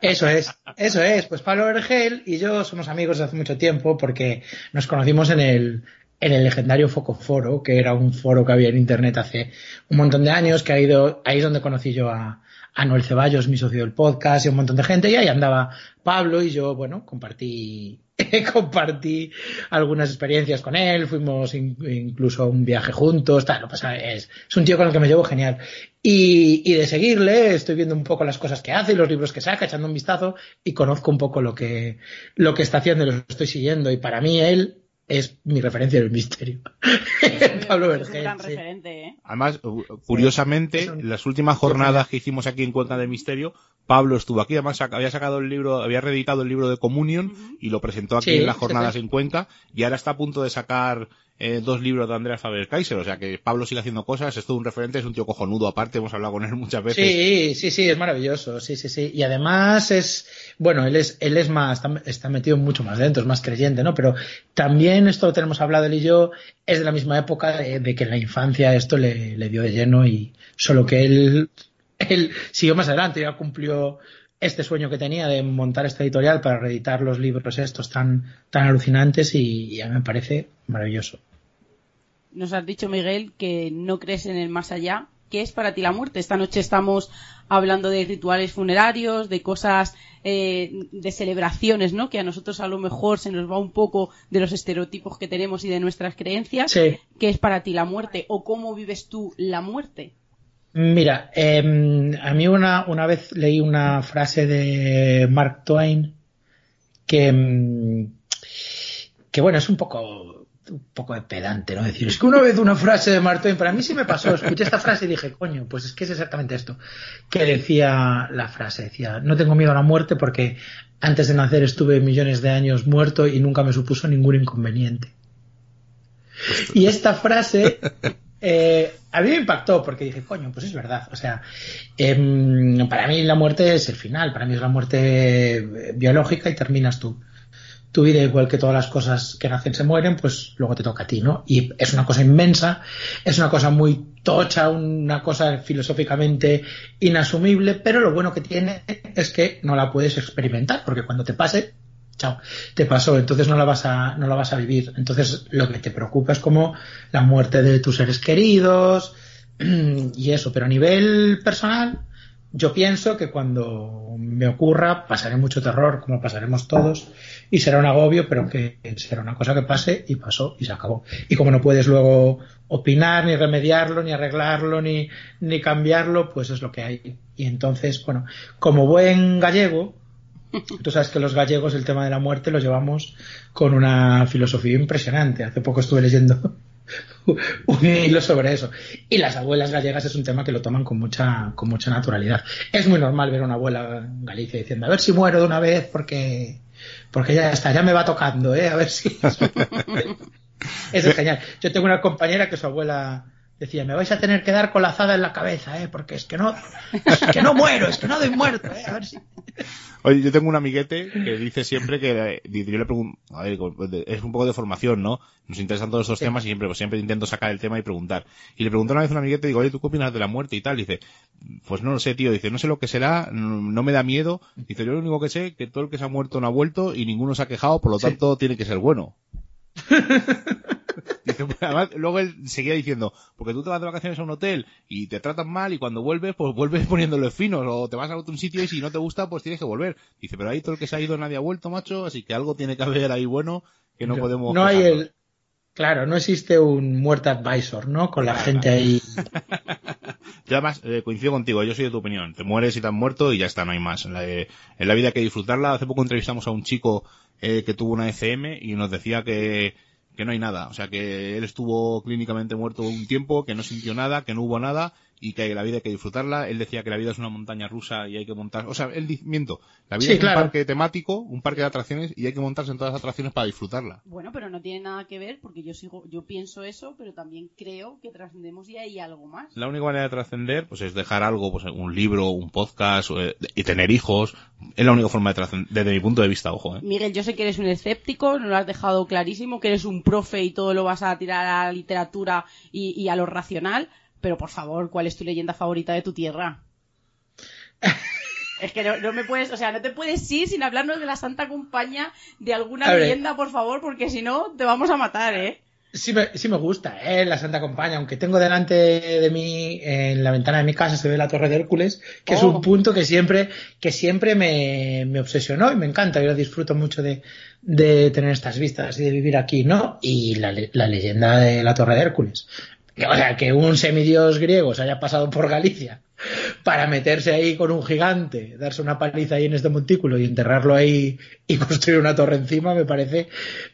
Eso es, eso es. Pues Pablo Vergel y yo somos amigos desde hace mucho tiempo porque nos conocimos en el, en el legendario Foco Foro, que era un foro que había en internet hace un montón de años, que ha ido, ahí es donde conocí yo a, a Noel Ceballos, mi socio del podcast, y un montón de gente, y ahí andaba Pablo y yo, bueno, compartí, compartí algunas experiencias con él, fuimos in- incluso a un viaje juntos, tal, lo pasa es, es un tío con el que me llevo genial. Y, y de seguirle, estoy viendo un poco las cosas que hace y los libros que saca, echando un vistazo, y conozco un poco lo que, lo que está haciendo y lo estoy siguiendo, y para mí él es mi referencia del misterio. Pablo es un Vergel, gran sí. referente, ¿eh? Además, curiosamente, las últimas jornadas que hicimos aquí en Cuenca del Misterio, Pablo estuvo aquí, además había sacado el libro, había reeditado el libro de Communion y lo presentó aquí Sí, en las jornadas sí. en Cuenca y ahora está a punto de sacar eh, dos libros de Andreas Faber-Kaiser, o sea que Pablo sigue haciendo cosas, es todo un referente, es un tío cojonudo aparte, hemos hablado con él muchas veces. Sí, sí, sí, es maravilloso, sí, sí, sí. Y además es, bueno, él es, él es más, está, metido mucho más dentro, es más creyente, ¿no? Pero también esto lo tenemos hablado él y yo, es de la misma época de, que en la infancia esto le, le dio de lleno y solo que él, él siguió más adelante, ya cumplió este sueño que tenía de montar esta editorial para reeditar los libros estos tan, tan alucinantes y, y a mí me parece maravilloso. Nos has dicho, Miguel, que no crees en el más allá. ¿Qué es para ti la muerte? Esta noche estamos hablando de rituales funerarios, de cosas, eh, de celebraciones, ¿no? Que a nosotros a lo mejor se nos va un poco de los estereotipos que tenemos y de nuestras creencias. Sí. ¿Qué es para ti la muerte? ¿O cómo vives tú la muerte? Mira, eh, a mí una, una vez leí una frase de Mark Twain que, mm, que bueno, es un poco, un poco de pedante, ¿no? Decir, es que una vez una frase de Mark Twain, para mí sí me pasó, escuché esta frase y dije, coño, pues es que es exactamente esto, que decía la frase, decía, no tengo miedo a la muerte porque antes de nacer estuve millones de años muerto y nunca me supuso ningún inconveniente. Y esta frase eh, a mí me impactó porque dije, coño, pues es verdad. O sea, em, para mí la muerte es el final, para mí es la muerte eh, biológica y terminas tú. Tu vida, igual que todas las cosas que nacen se mueren, pues luego te toca a ti, ¿no? Y es una cosa inmensa, es una cosa muy tocha, una cosa filosóficamente inasumible, pero lo bueno que tiene es que no la puedes experimentar, porque cuando te pase, chao, te pasó, entonces no la vas a, no la vas a vivir. Entonces lo que te preocupa es como la muerte de tus seres queridos y eso, pero a nivel personal, yo pienso que cuando me ocurra pasaré mucho terror, como pasaremos todos, y será un agobio, pero que será una cosa que pase y pasó y se acabó. Y como no puedes luego opinar, ni remediarlo, ni arreglarlo, ni, ni cambiarlo, pues es lo que hay. Y entonces, bueno, como buen gallego, tú sabes que los gallegos el tema de la muerte lo llevamos con una filosofía impresionante. Hace poco estuve leyendo un hilo sobre eso. Y las abuelas gallegas es un tema que lo toman con mucha, con mucha naturalidad. Es muy normal ver a una abuela en Galicia diciendo, a ver si muero de una vez porque, porque ya está, ya me va tocando, ¿eh? A ver si. Eso es genial. Yo tengo una compañera que su abuela decía, me vais a tener que dar colazada en la cabeza, ¿eh? Porque es que no, es que no muero, es que no doy muerto, ¿eh? A ver si. Oye, yo tengo un amiguete que dice siempre que, yo le pregunto, a ver, es un poco de formación, ¿no? Nos interesan todos estos temas y siempre, pues siempre intento sacar el tema y preguntar. Y le pregunto una vez a un amiguete, digo, oye, ¿tú qué opinas de la muerte y tal? dice, pues no lo sé, tío. Dice, no sé lo que será, no me da miedo. Dice, yo lo único que sé que todo el que se ha muerto no ha vuelto y ninguno se ha quejado, por lo tanto tiene que ser bueno. Dice, pues, además, luego él seguía diciendo, porque tú te vas de vacaciones a un hotel y te tratan mal y cuando vuelves, pues vuelves poniéndole finos o te vas a otro sitio y si no te gusta, pues tienes que volver. Dice, pero ahí todo el que se ha ido nadie ha vuelto, macho, así que algo tiene que haber ahí bueno que no, podemos... No hay el... Claro, no existe un muerte advisor, ¿no? Con la gente ahí. Yo además eh, coincido contigo, yo soy de tu opinión. Te mueres y te has muerto y ya está, no hay más. En la, en la vida hay que disfrutarla. Hace poco entrevistamos a un chico eh, que tuvo una ECM y nos decía que que no hay nada. O sea, que él estuvo clínicamente muerto un tiempo, que no sintió nada, que no hubo nada y que la vida hay que disfrutarla. Él decía que la vida es una montaña rusa y hay que montar, o sea, él miento, la vida es un parque temático, un parque de atracciones y hay que montarse en todas las atracciones para disfrutarla. Bueno, pero no tiene nada que ver porque yo sigo, yo pienso eso, pero también creo que trascendemos y hay algo más. La única manera de trascender, pues es dejar algo, pues un libro, un podcast eh, y tener hijos. Es la única forma de trascender, desde mi punto de vista, ojo. ¿eh? Miguel, yo sé que eres un escéptico, no lo has dejado clarísimo, que eres un profe y todo lo vas a tirar a la literatura y a lo racional pero por favor, ¿cuál es tu leyenda favorita de tu tierra? es que no, me puedes, o sea, no te puedes ir sin hablarnos de la Santa Compañía, de alguna leyenda, por favor, porque si no, te vamos a matar, ¿eh? Sí me, sí me gusta, ¿eh? La Santa Compañía, aunque tengo delante de mí, en la ventana de mi casa se ve la Torre de Hércules, que es un oh. punto que siempre, que siempre me, me obsesionó y me encanta. Yo disfruto mucho de, de tener estas vistas y de vivir aquí, ¿no? Y la, la leyenda de la Torre de Hércules. O sea, que un semidios griego se haya pasado por Galicia para meterse ahí con un gigante, darse una paliza ahí en este montículo y enterrarlo ahí y construir una torre encima, me parece,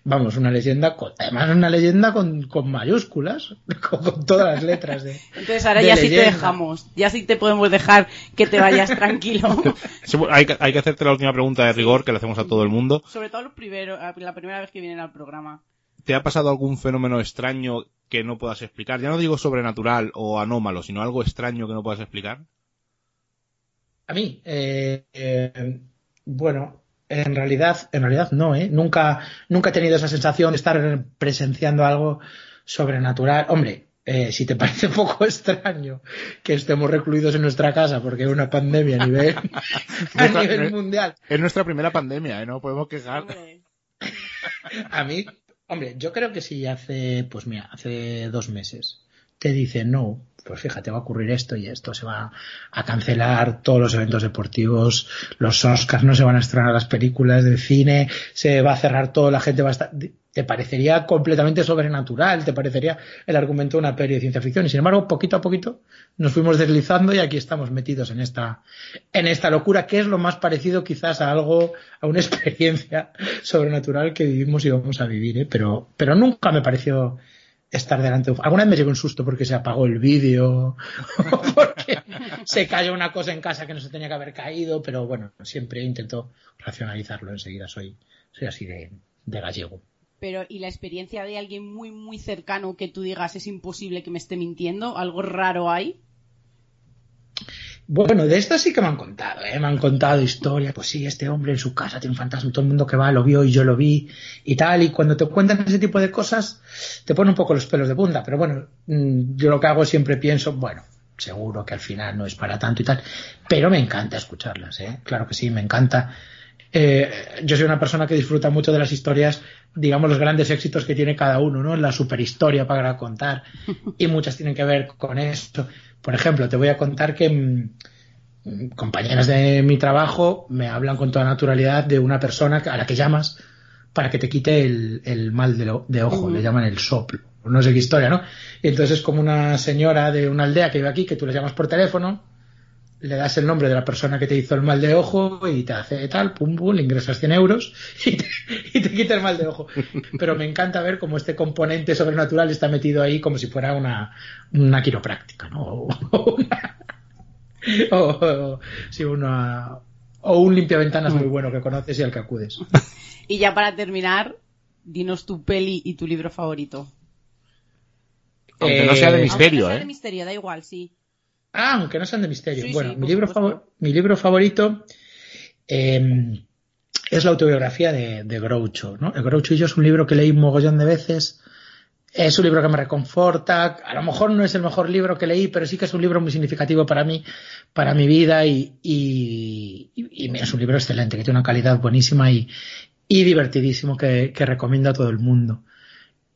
vamos, una leyenda, además una leyenda con, con mayúsculas, con, todas las letras de. Entonces ahora ya sí te dejamos, ya sí te podemos dejar que te vayas tranquilo. hay, que, hay que hacerte la última pregunta de rigor que le hacemos a todo el mundo. Sobre todo primero, la primera vez que vienen al programa. ¿Te ha pasado algún fenómeno extraño que no puedas explicar? Ya no digo sobrenatural o anómalo, sino algo extraño que no puedas explicar. A mí, eh, eh, bueno, en realidad, en realidad no, ¿eh? Nunca, nunca he tenido esa sensación de estar presenciando algo sobrenatural. Hombre, eh, si te parece un poco extraño que estemos recluidos en nuestra casa porque hay una pandemia a nivel, a nivel mundial. Es nuestra primera pandemia, ¿eh? No podemos quejar. a mí, Hombre, yo creo que si hace, pues mira, hace dos meses te dicen, no, pues fíjate, va a ocurrir esto y esto, se va a cancelar todos los eventos deportivos, los Oscars no se van a estrenar las películas de cine, se va a cerrar todo, la gente va a estar, te parecería completamente sobrenatural, te parecería el argumento de una peli de ciencia ficción y sin embargo, poquito a poquito nos fuimos deslizando y aquí estamos metidos en esta, en esta locura que es lo más parecido quizás a algo, a una experiencia sobrenatural que vivimos y vamos a vivir, ¿eh? pero, pero nunca me pareció estar delante. Alguna vez me llegó un susto porque se apagó el vídeo, porque se cayó una cosa en casa que no se tenía que haber caído, pero bueno, siempre intento racionalizarlo enseguida. Soy, soy así de, de gallego. Pero, ¿y la experiencia de alguien muy, muy cercano que tú digas es imposible que me esté mintiendo? ¿Algo raro hay? Bueno, de estas sí que me han contado, ¿eh? me han contado historias, pues sí, este hombre en su casa tiene un fantasma, todo el mundo que va lo vio y yo lo vi y tal, y cuando te cuentan ese tipo de cosas te pone un poco los pelos de punta, pero bueno, mm, yo lo que hago siempre pienso, bueno, seguro que al final no es para tanto y tal, pero me encanta escucharlas, ¿eh? claro que sí, me encanta. Eh, yo soy una persona que disfruta mucho de las historias, digamos, los grandes éxitos que tiene cada uno, ¿no? La superhistoria para contar, y muchas tienen que ver con eso por ejemplo, te voy a contar que mm, compañeras de mi trabajo me hablan con toda naturalidad de una persona a la que llamas para que te quite el, mal de, ojo, le llaman el soplo, no sé qué historia, ¿no? Y entonces es como una señora de una aldea que vive aquí, que tú le llamas por teléfono, le das el nombre de la persona que te hizo el mal de ojo y te hace tal, pum, pum, le ingresas 100 euros y te, y te, quita el mal de ojo. Pero me encanta ver cómo este componente sobrenatural está metido ahí como si fuera una, una quiropráctica, ¿no? O, una, o, sí, una, o un limpiaventanas muy bueno que conoces y al que acudes. Y ya para terminar, dinos tu peli y tu libro favorito. Aunque no sea de misterio, Aunque no sea ¿eh? de misterio, da igual, sí. Ah, aunque no sean de misterio. Sí, bueno, sí, mi, libro favor- mi libro favorito eh, es la autobiografía de, de Groucho. ¿no? El Groucho y yo es un libro que leí un mogollón de veces. Es un libro que me reconforta. A lo mejor no es el mejor libro que leí, pero sí que es un libro muy significativo para mí, para mi vida y, y- y- y es un libro excelente, que tiene una calidad buenísima y, y divertidísimo que, que recomiendo a todo el mundo.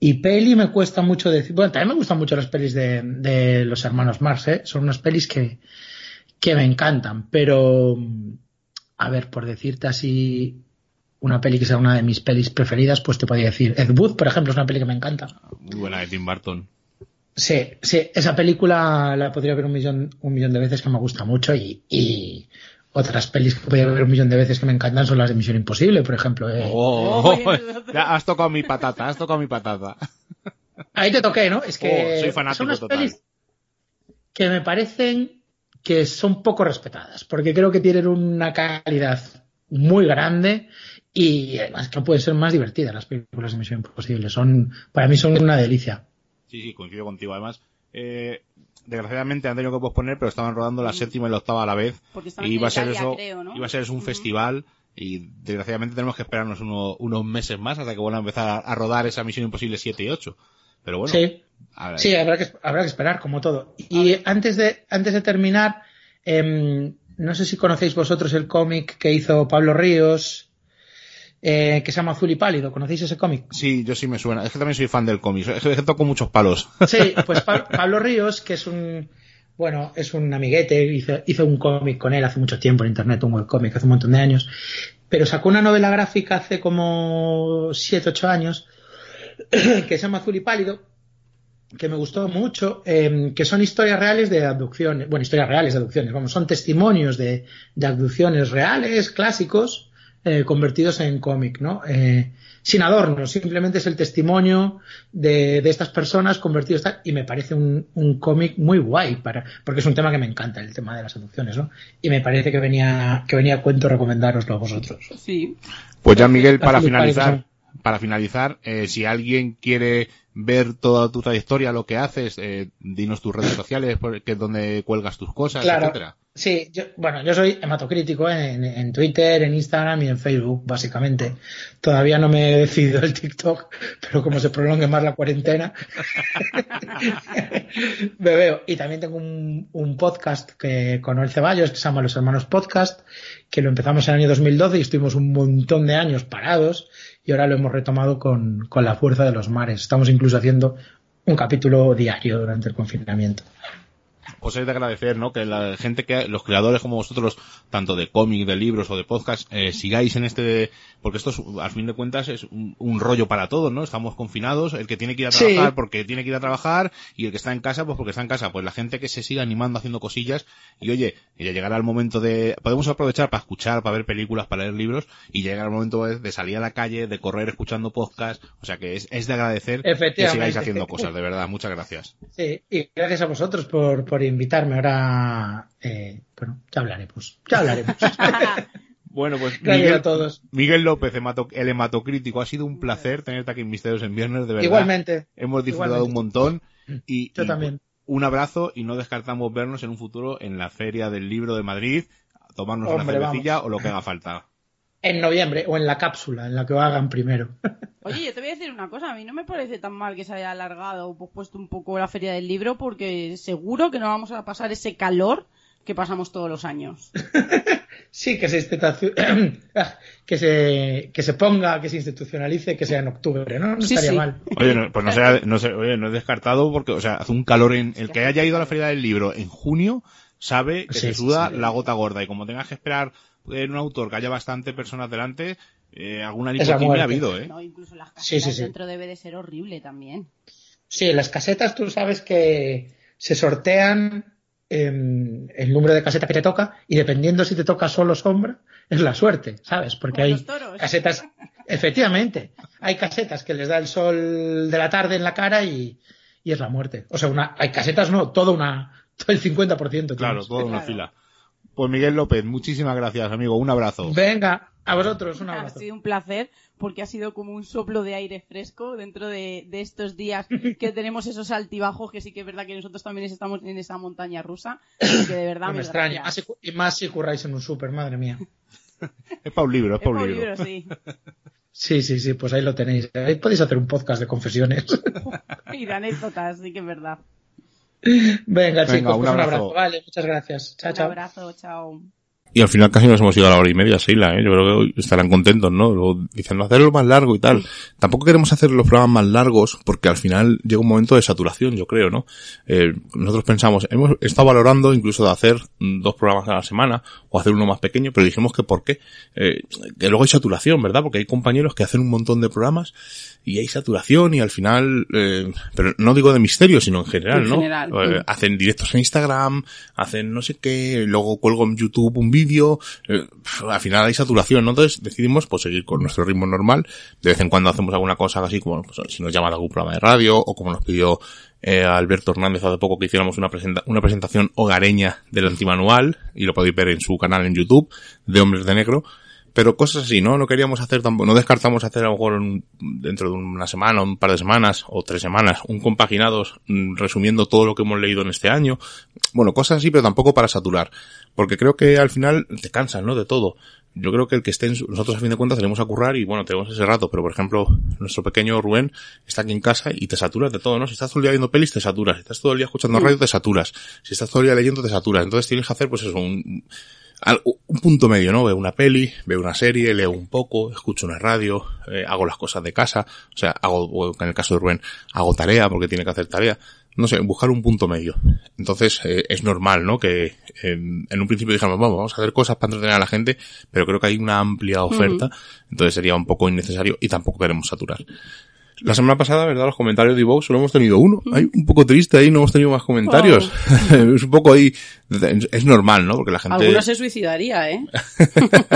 Y peli me cuesta mucho decir. Bueno, también me gustan mucho las pelis de, de los hermanos Marx, ¿eh? Son unas pelis que, que me encantan. Pero, a ver, por decirte así, una peli que sea una de mis pelis preferidas, pues te podría decir. Ed Wood, por ejemplo, es una peli que me encanta. Muy buena de Tim Burton. Sí, sí, esa película la podría ver un millón, un millón de veces que me gusta mucho y, y otras pelis que podría ver un millón de veces que me encantan son las de Misión Imposible, por ejemplo. eh. Oh, Oh, ya has tocado mi patata, has tocado mi patata. Ahí te toqué, ¿no? Es que Oh, soy fanático son unas total. pelis que me parecen que son poco respetadas, porque creo que tienen una calidad muy grande y además que no pueden ser más divertidas las películas de Misión Imposible. Son, para mí son una delicia. Sí, sí, coincido contigo. Además, eh, desgraciadamente han tenido que posponer, pero estaban rodando la séptima y la octava a la vez. Porque estaban Y iba a ser Italia, eso, creo, ¿no? iba a ser eso un festival. Y desgraciadamente tenemos que esperarnos uno- unos meses más hasta que vuelvan a empezar a, a rodar esa Misión Imposible 7 y 8. Pero bueno, sí, a sí, habrá que, habrá que esperar, como todo. Y antes de, antes de terminar, em, no sé si conocéis vosotros el cómic que hizo Pablo Ríos, eh, que se llama Azul y Pálido. ¿Conocéis ese cómic? sí, yo sí me suena. Es que también soy fan del cómic. Es que toco muchos palos. Sí, pues Pa- Pablo Ríos, que es un, bueno, es un amiguete, hizo, hizo un cómic con él hace mucho tiempo en internet, un webcómic hace un montón de años, pero sacó una novela gráfica hace como 7, 8 años, que se llama Azul y Pálido, que me gustó mucho, eh, que son historias reales de abducciones, bueno, historias reales de abducciones, vamos, son testimonios de, de abducciones reales, clásicos, eh, convertidos en cómic, ¿no? Eh, sin adornos, simplemente es el testimonio de, de estas personas convertidos tal, y me parece un, un cómic muy guay para, porque es un tema que me encanta, el tema de las abducciones, ¿no? Y me parece que venía, que venía a cuento recomendároslo a vosotros. Sí. Pues ya, Miguel, para finalizar, para finalizar, eh, si alguien quiere ver toda tu trayectoria, lo que haces, eh, dinos tus redes sociales, que es donde cuelgas tus cosas, Claro. etcétera. Sí, yo, bueno, yo soy hematocrítico en, en Twitter, en Instagram y en Facebook, básicamente. Todavía no me he decidido el TikTok, pero como se prolongue más la cuarentena, me veo. Y también tengo un, un podcast que, con Noel Ceballos que se llama Los Hermanos Podcast, que lo empezamos en el año 2012 y estuvimos un montón de años parados y ahora lo hemos retomado con, con la fuerza de los mares. Estamos incluso haciendo un capítulo diario durante el confinamiento. Os he de agradecer, ¿no? Que la gente que, los creadores como vosotros, tanto de cómic, de libros o de podcast, eh, sigáis en este, porque esto es, al fin de cuentas es un, un rollo para todos, ¿no? Estamos confinados, el que tiene que ir a Sí. trabajar porque tiene que ir a trabajar y el que está en casa pues porque está en casa. Pues la gente que se siga animando haciendo cosillas y oye, ya llegará el momento de, podemos aprovechar para escuchar, para ver películas, para leer libros y llegará el momento de, de salir a la calle, de correr escuchando podcast, o sea que es, es de agradecer que sigáis haciendo cosas, de verdad, muchas gracias. Sí, y gracias a vosotros por, por invitarme. Ahora, eh, bueno, ya hablaremos. Ya hablaremos. Bueno, pues Gracias Miguel, a todos. Miguel López, el hematocrítico, ha sido un placer tenerte aquí en Misterios en Viernes, de verdad. Igualmente. Hemos disfrutado Igualmente. un montón y, Yo y, también. un abrazo y no descartamos vernos en un futuro en la Feria del Libro de Madrid, a tomarnos Hombre, una cervecilla o lo que haga falta. En noviembre o en la cápsula, en la que lo hagan primero. Oye, yo te voy a decir una cosa, a mí no me parece tan mal que se haya alargado o pospuesto un poco la feria del libro porque seguro que no vamos a pasar ese calor que pasamos todos los años. Sí, que se, institucio- que se que se ponga, que se institucionalice, que sea en octubre, ¿no? No Sí, estaría sí. mal. Oye, no, pues no sea, no sé, oye, no es descartado porque, o sea, hace un calor en, el que haya ido a la Feria del Libro en junio sabe que Sí, se suda sí. la gota gorda y como tengas que esperar en un autor que haya bastante personas delante, eh, alguna nicotina ha habido, eh. No, incluso las Sí, casetas sí, sí. dentro debe de ser horrible también. Sí, en las casetas tú sabes que se sortean em, el número de caseta que te toca y dependiendo si te toca solo sombra, es la suerte, ¿sabes? Porque hay casetas, efectivamente, hay casetas que les da el sol de la tarde en la cara y, y es la muerte. O sea, una, hay casetas no, todo una, el 50%. tienes. Claro, toda una Claro. fila. Pues Miguel López, muchísimas gracias, amigo. Un abrazo. Venga, a vosotros un Ha abrazo. sido un placer porque ha sido como un soplo de aire fresco dentro de, de estos días que tenemos esos altibajos que sí que es verdad que nosotros también estamos en esa montaña rusa y que de verdad No me mil extraña. Más si, y más si curráis en un súper, madre mía. Es para un libro, es para un libro, sí. Sí, sí, sí, pues ahí lo tenéis. Ahí podéis hacer un podcast de confesiones. Y de anécdotas, sí que es verdad. Venga, chicos, un pues un abrazo. abrazo. Vale, muchas gracias. Chao, Un chao. abrazo, chao. Y al final casi nos hemos ido a la hora y media, Sheila, ¿eh? Yo creo que hoy estarán contentos, ¿no? Luego dicen, no, hacerlo más largo y tal. Tampoco queremos hacer los programas más largos porque al final llega un momento de saturación, yo creo, ¿no? Eh, nosotros pensamos, hemos estado valorando incluso de hacer dos programas a la semana o hacer uno más pequeño, pero dijimos que por qué. Eh, que luego hay saturación, ¿verdad? Porque hay compañeros que hacen un montón de programas y hay saturación y al final, eh, pero no digo de misterio, sino en general, En ¿no? general. Eh, hacen directos en Instagram, hacen no sé qué, luego cuelgo en YouTube un vídeo, eh, al final hay saturación, ¿no? Entonces decidimos pues seguir con nuestro ritmo normal, de vez en cuando hacemos alguna cosa así como pues, si nos llama de algún programa de radio o como nos pidió eh, Alberto Hernández hace poco que hiciéramos una, presenta- una presentación hogareña del antimanual y lo podéis ver en su canal en YouTube de Hombres de Negro. Pero cosas así, ¿no? No queríamos hacer tampoco, no descartamos hacer a lo mejor un- dentro de una semana, un par de semanas o tres semanas, un compaginados mm, resumiendo todo lo que hemos leído en este año. Bueno, cosas así, pero tampoco para saturar. Porque creo que al final te cansas, ¿no? De todo. Yo creo que el que esté en nosotros a fin de cuentas tenemos a currar y bueno, tenemos ese rato, pero por ejemplo, nuestro pequeño Rubén está aquí en casa y te saturas de todo, ¿no? Si estás todo el día viendo pelis, te saturas. Si estás todo el día escuchando radio, te saturas. Si estás todo el día leyendo, te saturas. Entonces tienes que hacer, pues eso, un, un punto medio, ¿no? Veo una peli, veo una serie, leo un poco, escucho una radio, eh, hago las cosas de casa, o sea, hago, en el caso de Rubén, hago tarea porque tiene que hacer tarea. No sé, buscar un punto medio. Entonces, eh, es normal, ¿no? Que en, en un principio dijéramos, vamos, vamos a hacer cosas para entretener a la gente, pero creo que hay una amplia oferta, entonces sería un poco innecesario y tampoco queremos saturar. La semana pasada, ¿verdad? Los comentarios de Vox solo hemos tenido uno. Hay un poco triste ahí, no hemos tenido más comentarios. es un poco ahí, es normal, ¿no? Porque la gente... Alguno se suicidaría, ¿eh?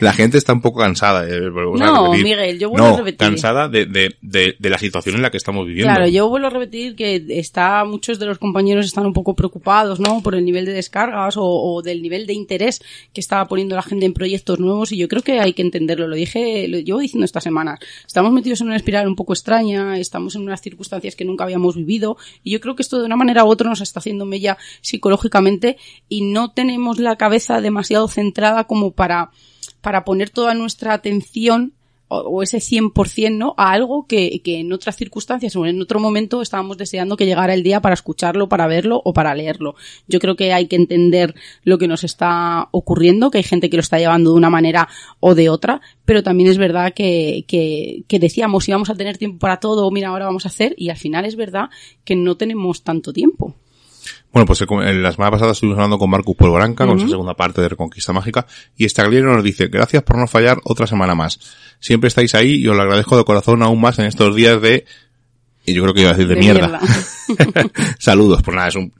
La gente está un poco cansada. eh, No. Miguel, yo vuelvo No, a repetir. cansada de, de, de, de la situación en la que estamos viviendo. Claro, yo vuelvo a repetir que está, muchos de los compañeros están un poco preocupados, ¿no? Por el nivel de descargas o, o del nivel de interés que está poniendo la gente en proyectos nuevos y yo creo que hay que entenderlo. Lo dije, lo llevo diciendo esta semana. Estamos metidos en una un poco extraña, estamos en unas circunstancias que nunca habíamos vivido y yo creo que esto de una manera u otra nos está haciendo mella psicológicamente y no tenemos la cabeza demasiado centrada como para, para poner toda nuestra atención o, ese 100%, ¿no? A algo que, que en otras circunstancias o en otro momento estábamos deseando que llegara el día para escucharlo, para verlo o para leerlo. Yo creo que hay que entender lo que nos está ocurriendo, que hay gente que lo está llevando de una manera o de otra, pero también es verdad que, que, que decíamos íbamos a tener tiempo para todo, mira, ahora vamos a hacer, y al final es verdad que no tenemos tanto tiempo. Bueno, pues en la semana pasada estuvimos hablando con Marcus Polvoranca, con su segunda parte de Reconquista Mágica, y Stagliero nos dice, gracias por no fallar otra semana más. Siempre estáis ahí y os lo agradezco de corazón aún más en estos días de... Y yo creo que iba a decir de, De mierda. Saludos, pues nada, es un,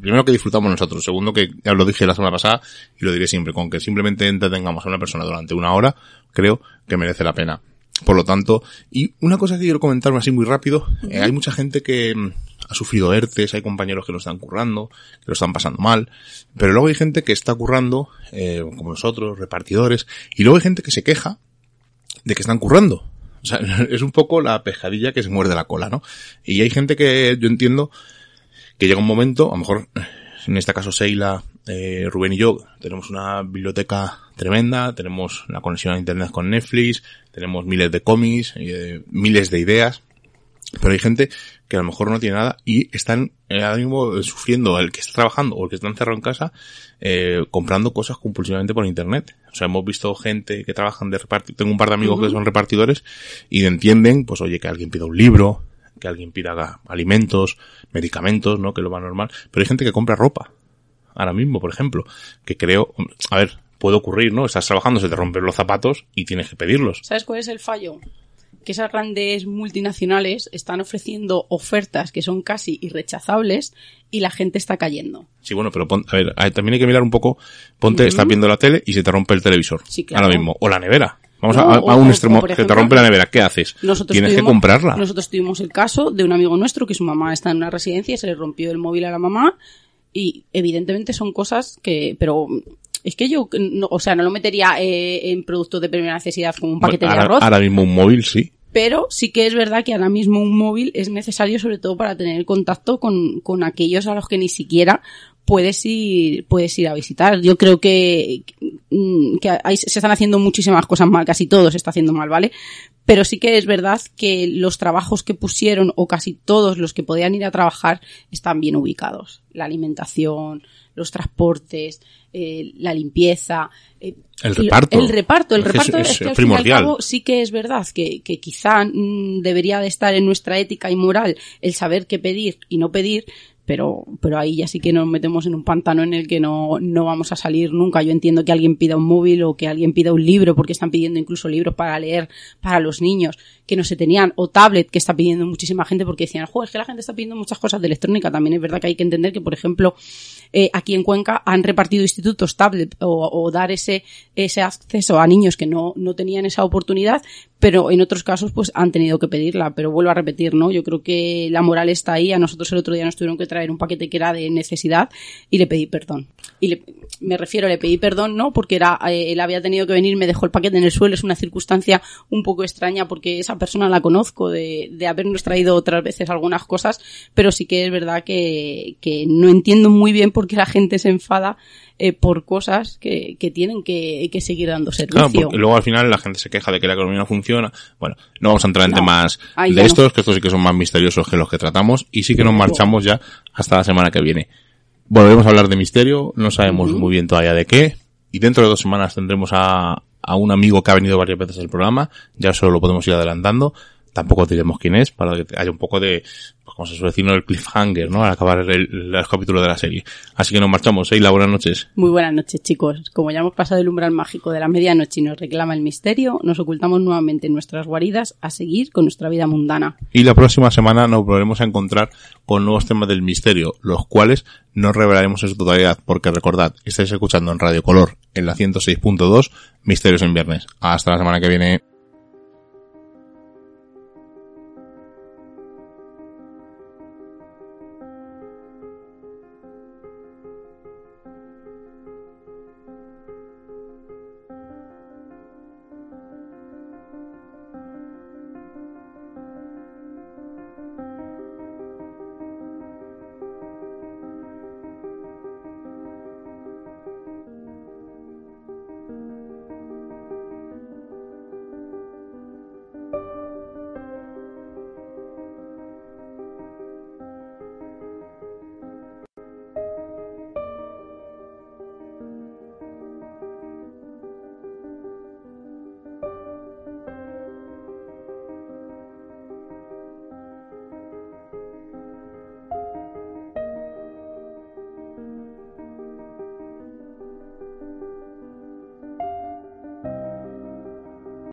primero que disfrutamos nosotros, segundo que ya lo dije la semana pasada y lo diré siempre, con que simplemente entretengamos a una persona durante una hora, creo que merece la pena. Por lo tanto, y una cosa que quiero comentar así muy rápido, eh, hay mucha gente que mm, ha sufrido ERTES, hay compañeros que lo están currando, que lo están pasando mal, pero luego hay gente que está currando, eh, como nosotros, repartidores, y luego hay gente que se queja de que están currando. O sea, es un poco la pescadilla que se muerde la cola, ¿no? Y hay gente que yo entiendo que llega un momento, a lo mejor, en este caso Seila, eh, Rubén y yo, tenemos una biblioteca tremenda, tenemos la conexión a internet con Netflix, tenemos miles de cómics, eh, miles de ideas, pero hay gente que a lo mejor no tiene nada y están eh, ahora mismo sufriendo el que está trabajando o el que está encerrado en casa eh, comprando cosas compulsivamente por internet. O sea, hemos visto gente que trabajan de repartir, tengo un par de amigos que son repartidores y entienden, pues oye, que alguien pida un libro, que alguien pida alimentos, medicamentos, ¿no? Que lo va normal. Pero hay gente que compra ropa. Ahora mismo, por ejemplo, que creo, a ver, puede ocurrir, ¿no? Estás trabajando, se te rompen los zapatos y tienes que pedirlos. ¿Sabes cuál es el fallo? Que esas grandes multinacionales están ofreciendo ofertas que son casi irrechazables y la gente está cayendo. Sí, bueno, pero a ver, también hay que mirar un poco, ponte, estás viendo la tele y se te rompe el televisor. Sí, claro. Ahora mismo. O la nevera. Vamos a, un extremo, que te rompe la nevera, ¿qué haces? Tienes que comprarla. Nosotros tuvimos el caso de un amigo nuestro que su mamá está en una residencia y se le rompió el móvil a la mamá y evidentemente son cosas que, pero es que yo, o sea, no lo metería eh, en productos de primera necesidad como un paquete de arroz. Ahora mismo un móvil, sí. Pero sí que es verdad que ahora mismo un móvil es necesario sobre todo para tener contacto con, con aquellos a los que ni siquiera puedes ir, puedes ir a visitar. Yo creo que, mm, que se están haciendo muchísimas cosas mal, casi todo se está haciendo mal, ¿vale? Pero sí que es verdad que los trabajos que pusieron, o casi todos los que podían ir a trabajar, están bien ubicados. La alimentación, los transportes, eh, la limpieza. Eh, el reparto. El reparto, el reparto es, que al sí que es verdad que, que quizá mm, debería de estar en nuestra ética y moral el saber qué pedir y no pedir, pero, pero ahí ya sí que nos metemos en un pantano en el que no, no vamos a salir nunca. Yo entiendo que alguien pida un móvil o que alguien pida un libro, porque están pidiendo incluso libros para leer para los niños, que no se tenían, o tablet, que está pidiendo muchísima gente, porque decían, juego, es que la gente está pidiendo muchas cosas de electrónica. También es verdad que hay que entender que, por ejemplo, eh, aquí en Cuenca han repartido institutos tablet o, o, dar ese, ese acceso a niños que no, no tenían esa oportunidad, pero en otros casos pues han tenido que pedirla. Pero vuelvo a repetir, ¿no? Yo creo que la moral está ahí. A nosotros el otro día nos tuvieron que traer un paquete que era de necesidad y le pedí perdón. Y le, me refiero, le pedí perdón, ¿no? Porque era, eh, él había tenido que venir, me dejó el paquete en el suelo. Es una circunstancia un poco extraña porque esa persona la conozco de, habernos traído otras veces algunas cosas, pero sí que es verdad que, que no entiendo muy bien por qué la gente se enfada eh, por cosas que, que tienen que, que, seguir dando servicio. Claro, porque luego al final la gente se queja de que la economía no funciona. Bueno, no vamos a entrar en temas de estos, que estos sí que son más misteriosos que los que tratamos, y sí que nos marchamos ya hasta la semana que viene. Volvemos a hablar de misterio, no sabemos muy bien todavía de qué, y dentro de dos semanas tendremos a, a un amigo que ha venido varias veces al programa, ya solo lo podemos ir adelantando, tampoco diremos quién es, para que haya un poco de, pues como se suele decir, ¿no? el cliffhanger, ¿no? Al acabar el, el, capítulo de la serie. Así que nos marchamos, Eila, buenas noches. Muy buenas noches, chicos. Como ya hemos pasado el umbral mágico de la medianoche y nos reclama el misterio, nos ocultamos nuevamente en nuestras guaridas a seguir con nuestra vida mundana. Y la próxima semana nos volveremos a encontrar con nuevos temas del misterio, los cuales no revelaremos en su totalidad, porque recordad, estáis escuchando en Radio Color, en la 106.2, Misterios en Viernes. Hasta la semana que viene.